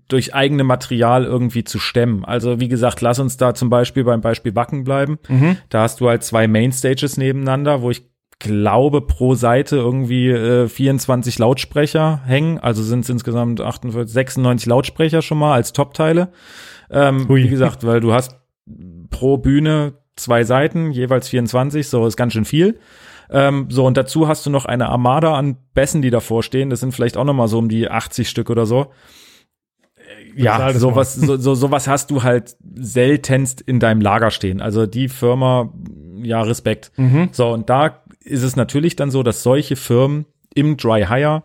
durch eigene Material irgendwie zu stemmen. Also wie gesagt, lass uns da zum Beispiel beim Beispiel Wacken bleiben. Mhm. Da hast du halt zwei Mainstages nebeneinander, wo ich glaube pro Seite irgendwie äh, 24 Lautsprecher hängen. Also sind es insgesamt 48, 96 Lautsprecher schon mal als Top-Teile. Ähm, wie gesagt, weil du hast pro Bühne zwei Seiten, jeweils 24, so ist ganz schön viel. Ähm, so, und dazu hast du noch eine Armada an Bässen, die davor stehen. Das sind vielleicht auch noch mal so um die 80 Stück oder so. Ja, sowas, so, so, sowas hast du halt seltenst in deinem Lager stehen. Also die Firma, ja, Respekt. Mhm. So, und da ist es natürlich dann so, dass solche Firmen im Dry Hire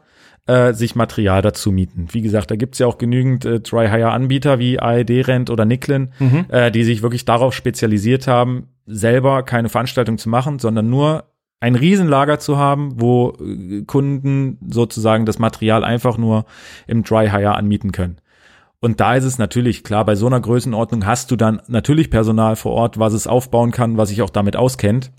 äh, sich Material dazu mieten. Wie gesagt, da gibt's ja auch genügend äh, Dry-Hire-Anbieter wie AED Rent oder Nicklin, mhm. äh, die sich wirklich darauf spezialisiert haben, selber keine Veranstaltung zu machen, sondern nur ein Riesenlager zu haben, wo äh, Kunden sozusagen das Material einfach nur im Dry-Hire anmieten können. Und da ist es natürlich klar, bei so einer Größenordnung hast du dann natürlich Personal vor Ort, was es aufbauen kann, was sich auch damit auskennt.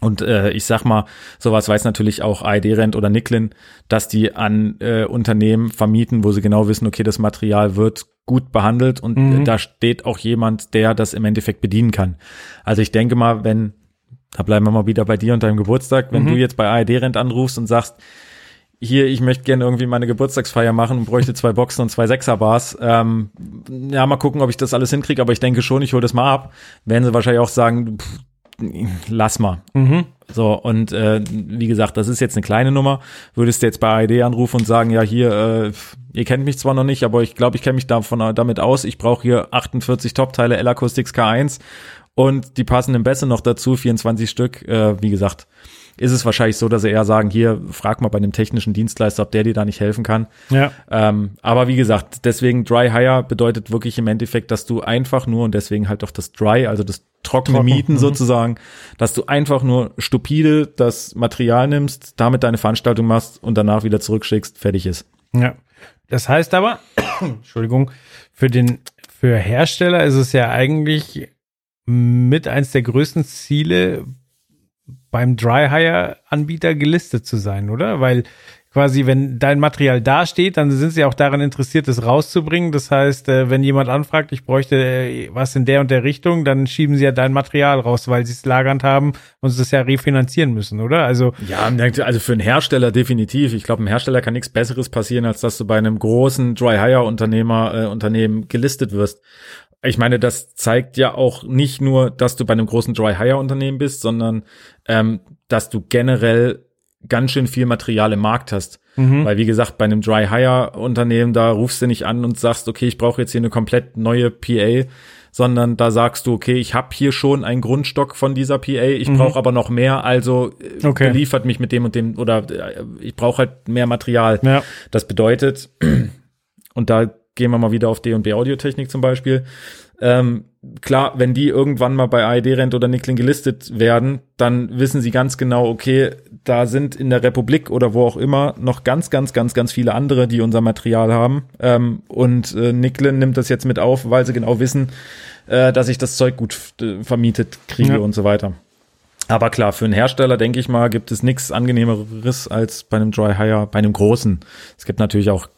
Und äh, ich sag mal, sowas weiß natürlich auch AID Rent oder Nicklin, dass die an äh, Unternehmen vermieten, wo sie genau wissen, okay, das Material wird gut behandelt und mhm. da steht auch jemand, der das im Endeffekt bedienen kann. Also ich denke mal, wenn, da bleiben wir mal wieder bei dir und deinem Geburtstag, wenn mhm. du jetzt bei AID Rent anrufst und sagst, hier, ich möchte gerne irgendwie meine Geburtstagsfeier machen und bräuchte zwei Boxen und zwei Sechserbars. Ähm, ja, mal gucken, ob ich das alles hinkriege, aber ich denke schon, ich hole das mal ab. Werden sie wahrscheinlich auch sagen, pff, lass mal. Mhm. So, und äh, wie gesagt, das ist jetzt eine kleine Nummer. Würdest du jetzt bei AED anrufen und sagen, ja, hier, äh, ihr kennt mich zwar noch nicht, aber ich glaube, ich kenne mich davon, damit aus. Ich brauche hier 48 Top-Teile L-Acoustics K1 und die passenden Bässe noch dazu, 24 Stück. Äh, wie gesagt, ist es wahrscheinlich so, dass sie eher sagen, hier, frag mal bei einem technischen Dienstleister, ob der dir da nicht helfen kann. Ja. Ähm, aber wie gesagt, deswegen Dry Hire bedeutet wirklich im Endeffekt, dass du einfach nur, und deswegen halt auch das Dry, also das trockene Trocken, Mieten mhm. sozusagen, dass du einfach nur stupide das Material nimmst, damit deine Veranstaltung machst und danach wieder zurückschickst, fertig ist. Ja. Das heißt aber, Entschuldigung, für den, für Hersteller ist es ja eigentlich mit eins der größten Ziele beim Dry Hire Anbieter gelistet zu sein, oder? Weil quasi, wenn dein Material dasteht, dann sind sie auch daran interessiert, es rauszubringen. Das heißt, äh, wenn jemand anfragt, ich bräuchte äh, was in der und der Richtung, dann schieben sie ja dein Material raus, weil sie es lagernd haben und es ja refinanzieren müssen, oder? Also ja, also für einen Hersteller definitiv. Ich glaube, einem Hersteller kann nichts Besseres passieren, als dass du bei einem großen Dry Hire Unternehmer äh, Unternehmen gelistet wirst ich meine, das zeigt ja auch nicht nur, dass du bei einem großen Dry Hire Unternehmen bist, sondern ähm, dass du generell ganz schön viel Material im Markt hast. Mhm. Weil wie gesagt, bei einem Dry Hire Unternehmen, da rufst du nicht an und sagst, okay, ich brauche jetzt hier eine komplett neue PA, sondern da sagst du, okay, ich habe hier schon einen Grundstock von dieser PA, ich mhm. brauche aber noch mehr, also äh, okay. beliefert mich mit dem und dem oder äh, ich brauche halt mehr Material. Ja. Das bedeutet, und da gehen wir mal wieder auf D&B Audiotechnik zum Beispiel. Ähm, klar, wenn die irgendwann mal bei AED Rent oder Nickling gelistet werden, dann wissen sie ganz genau, okay, da sind in der Republik oder wo auch immer noch ganz, ganz, ganz, ganz viele andere, die unser Material haben. Ähm, und äh, Nicklin nimmt das jetzt mit auf, weil sie genau wissen, äh, dass ich das Zeug gut äh, vermietet kriege ja. und so weiter. Aber klar, für einen Hersteller, denke ich mal, gibt es nichts angenehmeres als bei einem Dry Hire, bei einem großen. Es gibt natürlich auch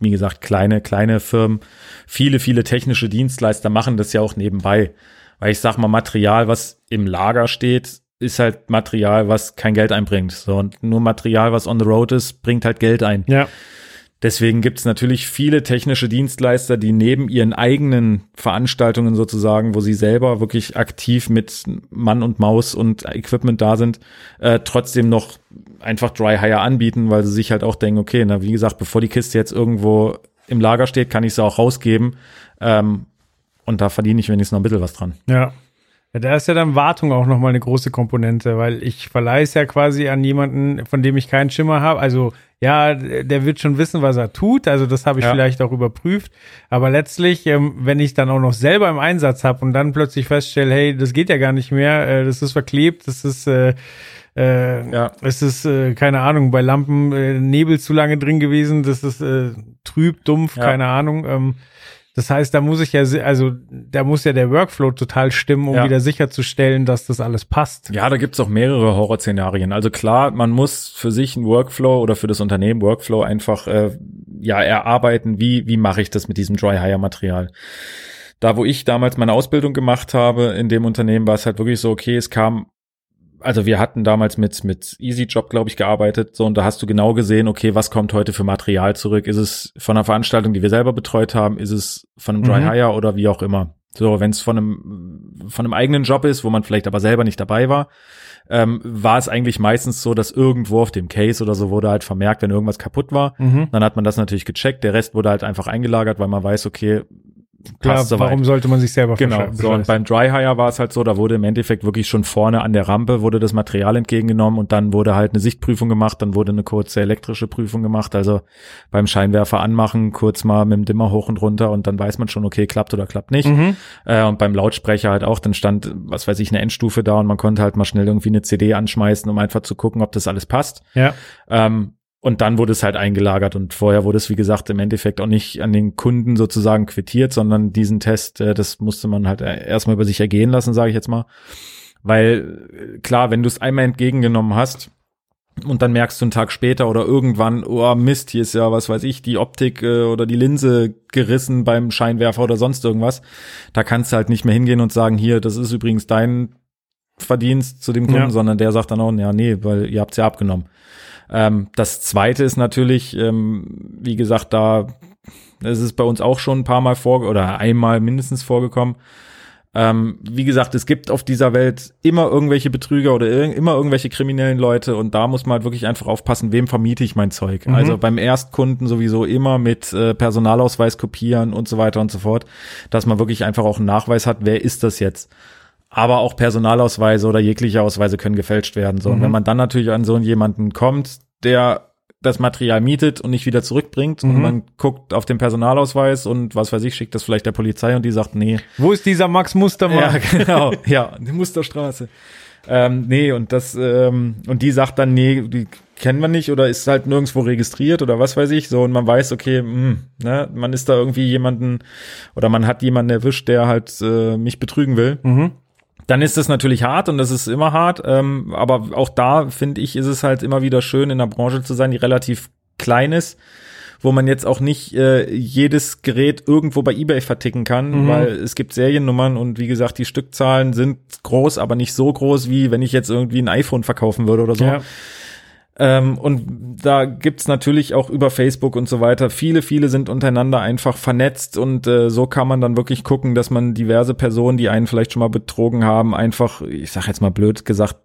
wie gesagt, kleine, kleine Firmen, viele, viele technische Dienstleister machen das ja auch nebenbei. Weil ich sag mal, Material, was im Lager steht, ist halt Material, was kein Geld einbringt. So, und nur Material, was on the road ist, bringt halt Geld ein. Ja. Deswegen gibt es natürlich viele technische Dienstleister, die neben ihren eigenen Veranstaltungen sozusagen, wo sie selber wirklich aktiv mit Mann und Maus und Equipment da sind, äh, trotzdem noch einfach Dry Hire anbieten, weil sie sich halt auch denken, okay, na wie gesagt, bevor die Kiste jetzt irgendwo im Lager steht, kann ich sie auch rausgeben. Ähm, und da verdiene ich wenigstens noch ein bisschen was dran. Ja. Ja, da ist ja dann Wartung auch nochmal eine große Komponente, weil ich verleihe es ja quasi an jemanden, von dem ich keinen Schimmer habe. Also ja, der wird schon wissen, was er tut. Also das habe ich ja. vielleicht auch überprüft. Aber letztlich, ähm, wenn ich dann auch noch selber im Einsatz habe und dann plötzlich feststelle, hey, das geht ja gar nicht mehr, äh, das ist verklebt, das ist äh, äh, ja. Es ist, äh, keine Ahnung, bei Lampen äh, Nebel zu lange drin gewesen, das ist äh, trüb, dumpf, ja. keine Ahnung. Ähm, das heißt, da muss ich ja, also da muss ja der Workflow total stimmen, um ja. wieder sicherzustellen, dass das alles passt. Ja, da gibt's auch mehrere Horrorszenarien. Also klar, man muss für sich einen Workflow oder für das Unternehmen Workflow einfach äh, ja erarbeiten, wie wie mache ich das mit diesem Dry Hire Material. Da, wo ich damals meine Ausbildung gemacht habe, in dem Unternehmen war es halt wirklich so, okay, es kam also wir hatten damals mit mit EasyJob, glaube ich, gearbeitet, so und da hast du genau gesehen, okay, was kommt heute für Material zurück? Ist es von einer Veranstaltung, die wir selber betreut haben, ist es von einem Dry mhm. Hire oder wie auch immer? So, wenn es von einem von einem eigenen Job ist, wo man vielleicht aber selber nicht dabei war, ähm, war es eigentlich meistens so, dass irgendwo auf dem Case oder so wurde halt vermerkt, wenn irgendwas kaputt war. Mhm. Dann hat man das natürlich gecheckt. Der Rest wurde halt einfach eingelagert, weil man weiß, okay, Klar, warum sollte man sich selber Genau, so und beim Dry Hire war es halt so, da wurde im Endeffekt wirklich schon vorne an der Rampe wurde das Material entgegengenommen und dann wurde halt eine Sichtprüfung gemacht, dann wurde eine kurze elektrische Prüfung gemacht, also beim Scheinwerfer anmachen, kurz mal mit dem Dimmer hoch und runter und dann weiß man schon, okay, klappt oder klappt nicht. Mhm. Äh, und beim Lautsprecher halt auch, dann stand, was weiß ich, eine Endstufe da und man konnte halt mal schnell irgendwie eine CD anschmeißen, um einfach zu gucken, ob das alles passt. Ja. Ähm, und dann wurde es halt eingelagert und vorher wurde es, wie gesagt, im Endeffekt auch nicht an den Kunden sozusagen quittiert, sondern diesen Test, äh, das musste man halt äh, erstmal über sich ergehen lassen, sage ich jetzt mal. Weil äh, klar, wenn du es einmal entgegengenommen hast und dann merkst du einen Tag später oder irgendwann, oh Mist, hier ist ja, was weiß ich, die Optik äh, oder die Linse gerissen beim Scheinwerfer oder sonst irgendwas, da kannst du halt nicht mehr hingehen und sagen, hier, das ist übrigens dein Verdienst zu dem Kunden, ja. sondern der sagt dann auch, ja, nee, weil ihr habt's ja abgenommen. Ähm, das zweite ist natürlich, ähm, wie gesagt, da ist es bei uns auch schon ein paar Mal vor oder einmal mindestens vorgekommen. Ähm, wie gesagt, es gibt auf dieser Welt immer irgendwelche Betrüger oder ir immer irgendwelche kriminellen Leute und da muss man halt wirklich einfach aufpassen, wem vermiete ich mein Zeug. Mhm. Also beim Erstkunden sowieso immer mit äh, Personalausweis kopieren und so weiter und so fort, dass man wirklich einfach auch einen Nachweis hat, wer ist das jetzt aber auch Personalausweise oder jegliche Ausweise können gefälscht werden. So. Mhm. Und wenn man dann natürlich an so jemanden kommt, der das Material mietet und nicht wieder zurückbringt mhm. und man guckt auf den Personalausweis und was weiß ich, schickt das vielleicht der Polizei und die sagt, nee. Wo ist dieser Max Mustermann? Ja, genau, ja, die Musterstraße. Ähm, nee, und das, ähm, und die sagt dann, nee, die kennen wir nicht oder ist halt nirgendwo registriert oder was weiß ich, so, und man weiß, okay, mh, hm, ne, man ist da irgendwie jemanden oder man hat jemanden erwischt, der halt äh, mich betrügen will. Mhm dann ist das natürlich hart und das ist immer hart. Ähm, aber auch da finde ich, ist es halt immer wieder schön, in einer Branche zu sein, die relativ klein ist, wo man jetzt auch nicht äh, jedes Gerät irgendwo bei eBay verticken kann, mhm. weil es gibt Seriennummern und wie gesagt, die Stückzahlen sind groß, aber nicht so groß, wie wenn ich jetzt irgendwie ein iPhone verkaufen würde oder so. Ja. Ähm, und da gibt's natürlich auch über Facebook und so weiter, viele, viele sind untereinander einfach vernetzt und äh, so kann man dann wirklich gucken, dass man diverse Personen, die einen vielleicht schon mal betrogen haben, einfach, ich sag jetzt mal blöd gesagt,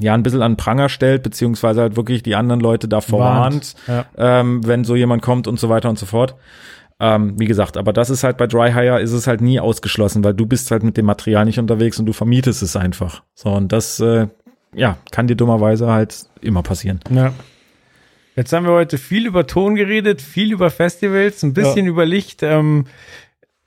ja, ein bisschen an Pranger stellt, beziehungsweise halt wirklich die anderen Leute da vorwarnt, ja. ähm, wenn so jemand kommt und so weiter und so fort. Ähm, wie gesagt, aber das ist halt bei Dry Hire ist es halt nie ausgeschlossen, weil du bist halt mit dem Material nicht unterwegs und du vermietest es einfach. So, und das äh, ja, kann dir dummerweise halt immer passieren. Ja. Jetzt haben wir heute viel über Ton geredet, viel über Festivals, ein bisschen ja. über Licht. Ähm,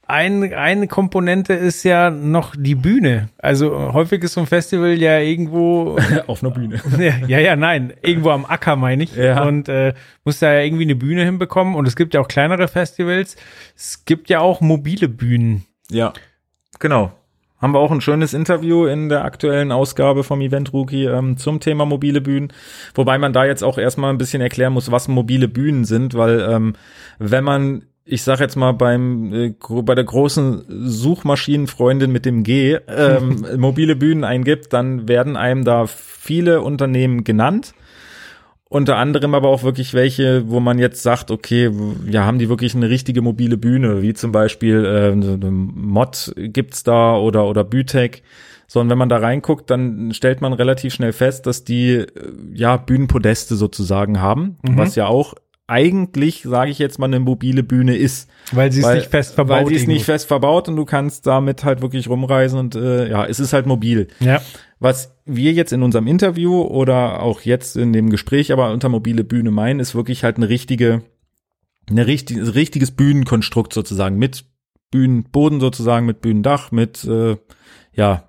ein, eine Komponente ist ja noch die Bühne. Also häufig ist so ein Festival ja irgendwo auf einer Bühne. ja, ja, nein, irgendwo am Acker meine ich. Ja. Und äh, muss da ja irgendwie eine Bühne hinbekommen. Und es gibt ja auch kleinere Festivals. Es gibt ja auch mobile Bühnen. Ja, genau haben wir auch ein schönes Interview in der aktuellen Ausgabe vom Event Rookie ähm, zum Thema mobile Bühnen. Wobei man da jetzt auch erstmal ein bisschen erklären muss, was mobile Bühnen sind, weil ähm, wenn man ich sag jetzt mal beim äh, bei der großen Suchmaschinenfreundin mit dem G ähm, mobile Bühnen eingibt, dann werden einem da viele Unternehmen genannt unter anderem aber auch wirklich welche, wo man jetzt sagt, okay, ja, haben die wirklich eine richtige mobile Bühne, wie zum Beispiel äh, Mod gibt's da oder oder Bütek. Sondern wenn man da reinguckt, dann stellt man relativ schnell fest, dass die äh, ja Bühnenpodeste sozusagen haben, mhm. was ja auch eigentlich, sage ich jetzt mal, eine mobile Bühne ist. Weil sie ist nicht fest verbaut. Weil sie ist nicht fest verbaut und du kannst damit halt wirklich rumreisen und äh, ja, es ist halt mobil. Ja. Was wir jetzt in unserem Interview oder auch jetzt in dem Gespräch aber unter mobile Bühne meinen, ist wirklich halt eine richtige, eine richtige, richtiges Bühnenkonstrukt sozusagen mit Bühnenboden sozusagen, mit Bühnendach, mit äh, ja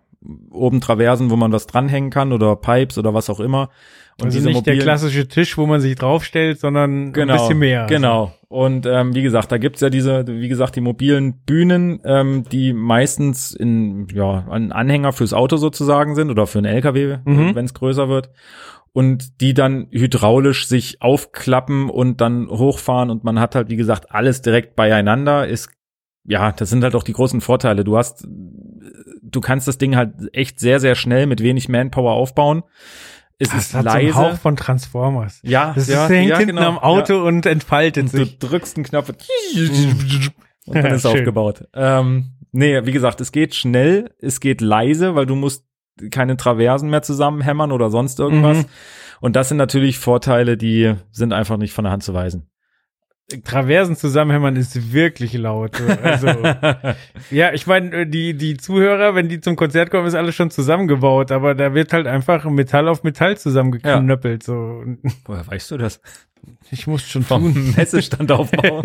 oben Traversen, wo man was dranhängen kann oder Pipes oder was auch immer Und also nicht mobilen, der klassische Tisch, wo man sich draufstellt, sondern genau, ein bisschen mehr. Also. Genau. Und ähm, wie gesagt, da gibt's ja diese, wie gesagt, die mobilen Bühnen, ähm, die meistens in ja ein Anhänger fürs Auto sozusagen sind oder für einen LKW, mhm. wenn es größer wird. Und die dann hydraulisch sich aufklappen und dann hochfahren und man hat halt, wie gesagt, alles direkt beieinander. Ist ja, das sind halt auch die großen Vorteile. Du hast, du kannst das Ding halt echt sehr, sehr schnell mit wenig Manpower aufbauen. Es das ist hat leise. So einen Hauch von Transformers. Ja, das ja, ist, hängt ja, hinten genau, am Auto ja. und entfaltet und sich. Du drückst einen Knopf und dann ist Schön. aufgebaut. Ähm, nee, wie gesagt, es geht schnell, es geht leise, weil du musst keine Traversen mehr zusammenhämmern oder sonst irgendwas. Mhm. Und das sind natürlich Vorteile, die sind einfach nicht von der Hand zu weisen. Traversen zusammenhämmern ist wirklich laut. Also, ja, ich meine, die, die Zuhörer, wenn die zum Konzert kommen, ist alles schon zusammengebaut, aber da wird halt einfach Metall auf Metall zusammengeknöppelt. Ja. So. Woher weißt du das? Ich muss schon Vom tun. Messestand aufbauen.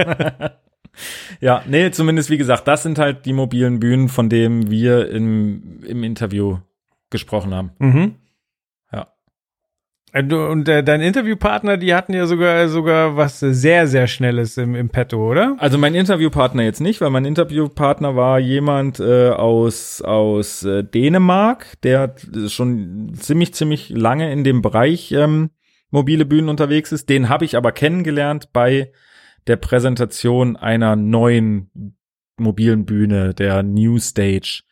ja, nee, zumindest wie gesagt, das sind halt die mobilen Bühnen, von denen wir im, im Interview gesprochen haben. Mhm. Äh, Und äh, dein Interviewpartner, die hatten ja sogar sogar was sehr, sehr Schnelles im, im Petto, oder? Also mein Interviewpartner jetzt nicht, weil mein Interviewpartner war jemand äh, aus aus äh, Dänemark, der schon ziemlich ziemlich lange in dem Bereich ähm, mobile Bühnen unterwegs ist. Den habe ich aber kennengelernt bei der Präsentation einer neuen mobilen Bühne, der New Stage.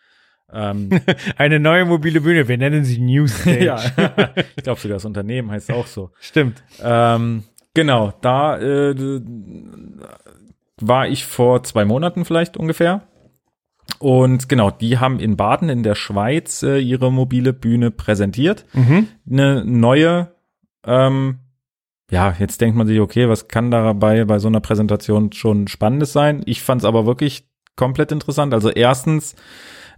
Ähm, Eine neue mobile Bühne, wir nennen sie New Stage. ja, ich glaube sogar das Unternehmen heißt auch so. Stimmt. Ähm, genau, da äh, war ich vor zwei Monaten vielleicht ungefähr. Und genau, die haben in Baden in der Schweiz äh, ihre mobile Bühne präsentiert. Mhm. Eine neue, ähm, ja, jetzt denkt man sich, okay, was kann dabei bei so einer Präsentation schon Spannendes sein? Ich fand es aber wirklich komplett interessant. Also erstens,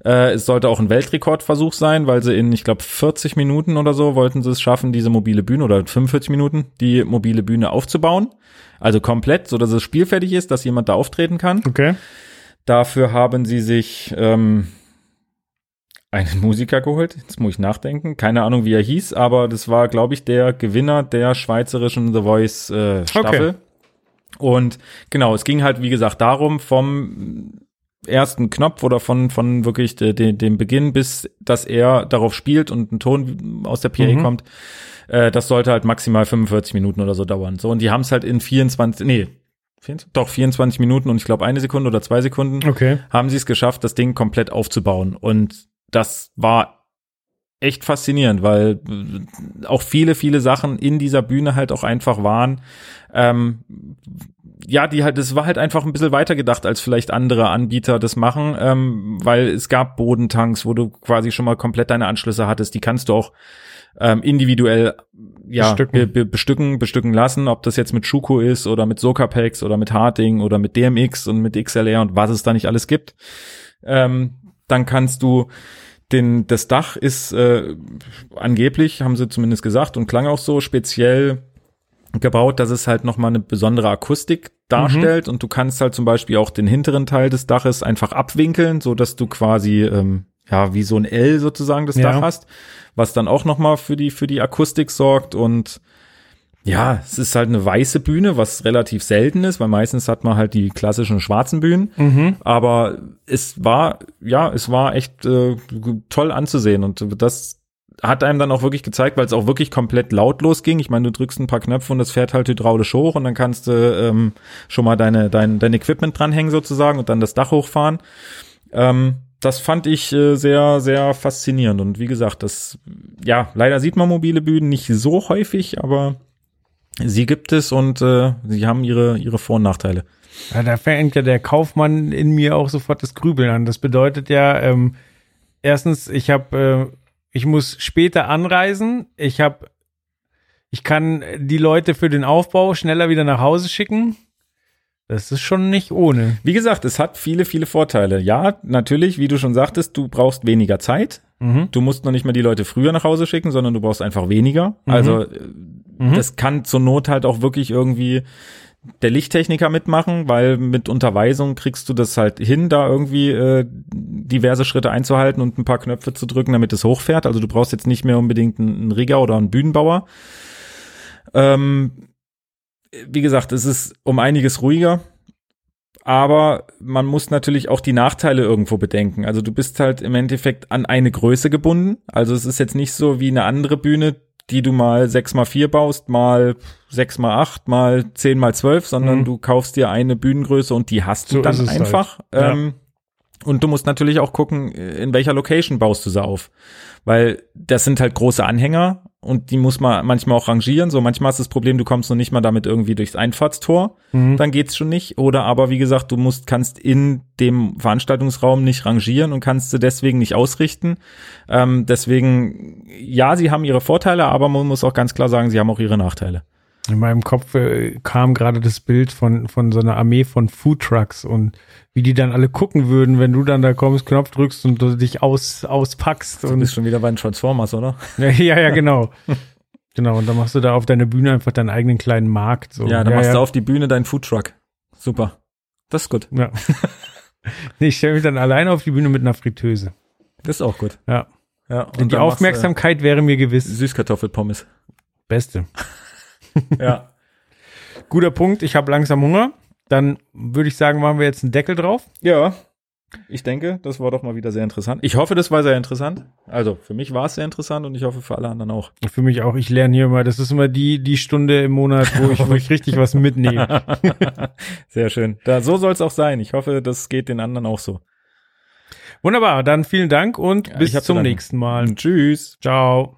äh, es sollte auch ein Weltrekordversuch sein, weil sie in, ich glaube, 40 Minuten oder so wollten sie es schaffen, diese mobile Bühne oder 45 Minuten, die mobile Bühne aufzubauen. Also komplett, so dass es spielfertig ist, dass jemand da auftreten kann. Okay. Dafür haben sie sich ähm, einen Musiker geholt. Jetzt muss ich nachdenken. Keine Ahnung, wie er hieß, aber das war, glaube ich, der Gewinner der schweizerischen The Voice äh, Staffel. Und genau, es ging halt, wie gesagt, darum, vom ersten Knopf oder von, von wirklich de, de, dem Beginn, bis dass er darauf spielt und ein Ton aus der PA Mhm. kommt. Äh, das sollte halt maximal 45 Minuten oder so dauern. So, und die haben es halt in 24, nee, 24, doch 24 Minuten und ich glaube eine Sekunde oder zwei Sekunden Okay. haben sie es geschafft, das Ding komplett aufzubauen. Und das war echt faszinierend, weil äh, auch viele, viele Sachen in dieser Bühne halt auch einfach waren. Ähm, ja, die halt, das war halt einfach ein bisschen weiter gedacht, als vielleicht andere Anbieter das machen, ähm, weil es gab Bodentanks, wo du quasi schon mal komplett deine Anschlüsse hattest, die kannst du auch ähm, individuell ja, Bestücken. Be be bestücken, bestücken lassen, ob das jetzt mit Schuko ist oder mit Sokapex oder mit Harding oder mit DMX und mit XLR und was es da nicht alles gibt. Ähm, dann kannst du den, das Dach ist äh, angeblich, haben sie zumindest gesagt und klang auch so speziell gebaut, dass es halt nochmal eine besondere Akustik darstellt und du kannst halt zum Beispiel auch den hinteren Teil des Daches einfach abwinkeln, so dass du quasi ähm, ja wie so ein L sozusagen das Ja. Dach hast, was dann auch nochmal für die für die Akustik sorgt und ja, es ist halt eine weiße Bühne, was relativ selten ist, weil meistens hat man halt die klassischen schwarzen Bühnen. Mhm. Aber es war, ja, es war echt äh, toll anzusehen und das hat einem dann auch wirklich gezeigt, weil es auch wirklich komplett lautlos ging. Ich meine, du drückst ein paar Knöpfe und das fährt halt hydraulisch hoch und dann kannst du ähm, schon mal deine, dein, dein Equipment dranhängen sozusagen und dann das Dach hochfahren. Ähm, das fand ich äh, sehr, sehr faszinierend. Und wie gesagt, das, ja, leider sieht man mobile Bühnen nicht so häufig, aber sie gibt es und äh, sie haben ihre, ihre Vor- und Nachteile. Ja, da fängt ja der Kaufmann in mir auch sofort das Grübeln an. Das bedeutet ja, ähm, erstens, ich habe, äh, ich muss später anreisen. Ich habe, ich kann die Leute für den Aufbau schneller wieder nach Hause schicken. Das ist schon nicht ohne. Wie gesagt, es hat viele, viele Vorteile. Ja, natürlich, wie du schon sagtest, du brauchst weniger Zeit. Mhm. Du musst noch nicht mal die Leute früher nach Hause schicken, sondern du brauchst einfach weniger. Mhm. Also äh, Mhm. das kann zur Not halt auch wirklich irgendwie der Lichttechniker mitmachen, weil mit Unterweisung kriegst du das halt hin, da irgendwie äh, diverse Schritte einzuhalten und ein paar Knöpfe zu drücken, damit es hochfährt. Also du brauchst jetzt nicht mehr unbedingt einen, einen Rigger oder einen Bühnenbauer. Ähm, wie gesagt, es ist um einiges ruhiger aber man muss natürlich auch die Nachteile irgendwo bedenken. Also du bist halt im Endeffekt an eine Größe gebunden. Also es ist jetzt nicht so wie eine andere Bühne, die du mal sechs mal vier baust, mal sechs mal acht, mal zehn mal zwölf, sondern mhm. du kaufst dir eine Bühnengröße und die hast du so dann halt. einfach. Halt. Ähm, Und du musst natürlich auch gucken, in welcher Location baust du sie auf. Weil das sind halt große Anhänger und die muss man manchmal auch rangieren. So manchmal ist das Problem, du kommst noch nicht mal damit irgendwie durchs Einfahrtstor, mhm. dann geht's schon nicht. Oder aber wie gesagt, du musst kannst in dem Veranstaltungsraum nicht rangieren und kannst sie deswegen nicht ausrichten. Ähm, deswegen ja, sie haben ihre Vorteile, aber man muss auch ganz klar sagen, sie haben auch ihre Nachteile. In meinem Kopf äh, kam gerade das Bild von, von so einer Armee von Foodtrucks und wie die dann alle gucken würden, wenn du dann da kommst, Knopf drückst und du dich aus, auspackst. Du bist schon wieder bei den Transformers, oder? ja, ja, genau. genau, und dann machst du da auf deiner Bühne einfach deinen eigenen kleinen Markt. So. Ja, dann ja, machst ja. du auf die Bühne deinen Foodtruck. Super. Das ist gut. Ja. nee, ich stelle mich dann alleine auf die Bühne mit einer Fritteuse. Das ist auch gut. Ja. Ja. Und die Aufmerksamkeit wäre mir gewiss. Süßkartoffelpommes. Beste. ja. Guter Punkt. Ich habe langsam Hunger. Dann würde ich sagen, machen wir jetzt einen Deckel drauf. Ja. Ich denke, das war doch mal wieder sehr interessant. Ich hoffe, das war sehr interessant. Also für mich war es sehr interessant und ich hoffe für alle anderen auch. Für mich auch. Ich lerne hier immer. Das ist immer die die Stunde im Monat, wo ich, wo ich richtig was mitnehme. sehr schön. Da, so soll es auch sein. Ich hoffe, das geht den anderen auch so. Wunderbar. Dann vielen Dank und ja, bis zum nächsten Mal. Tschüss. Ciao.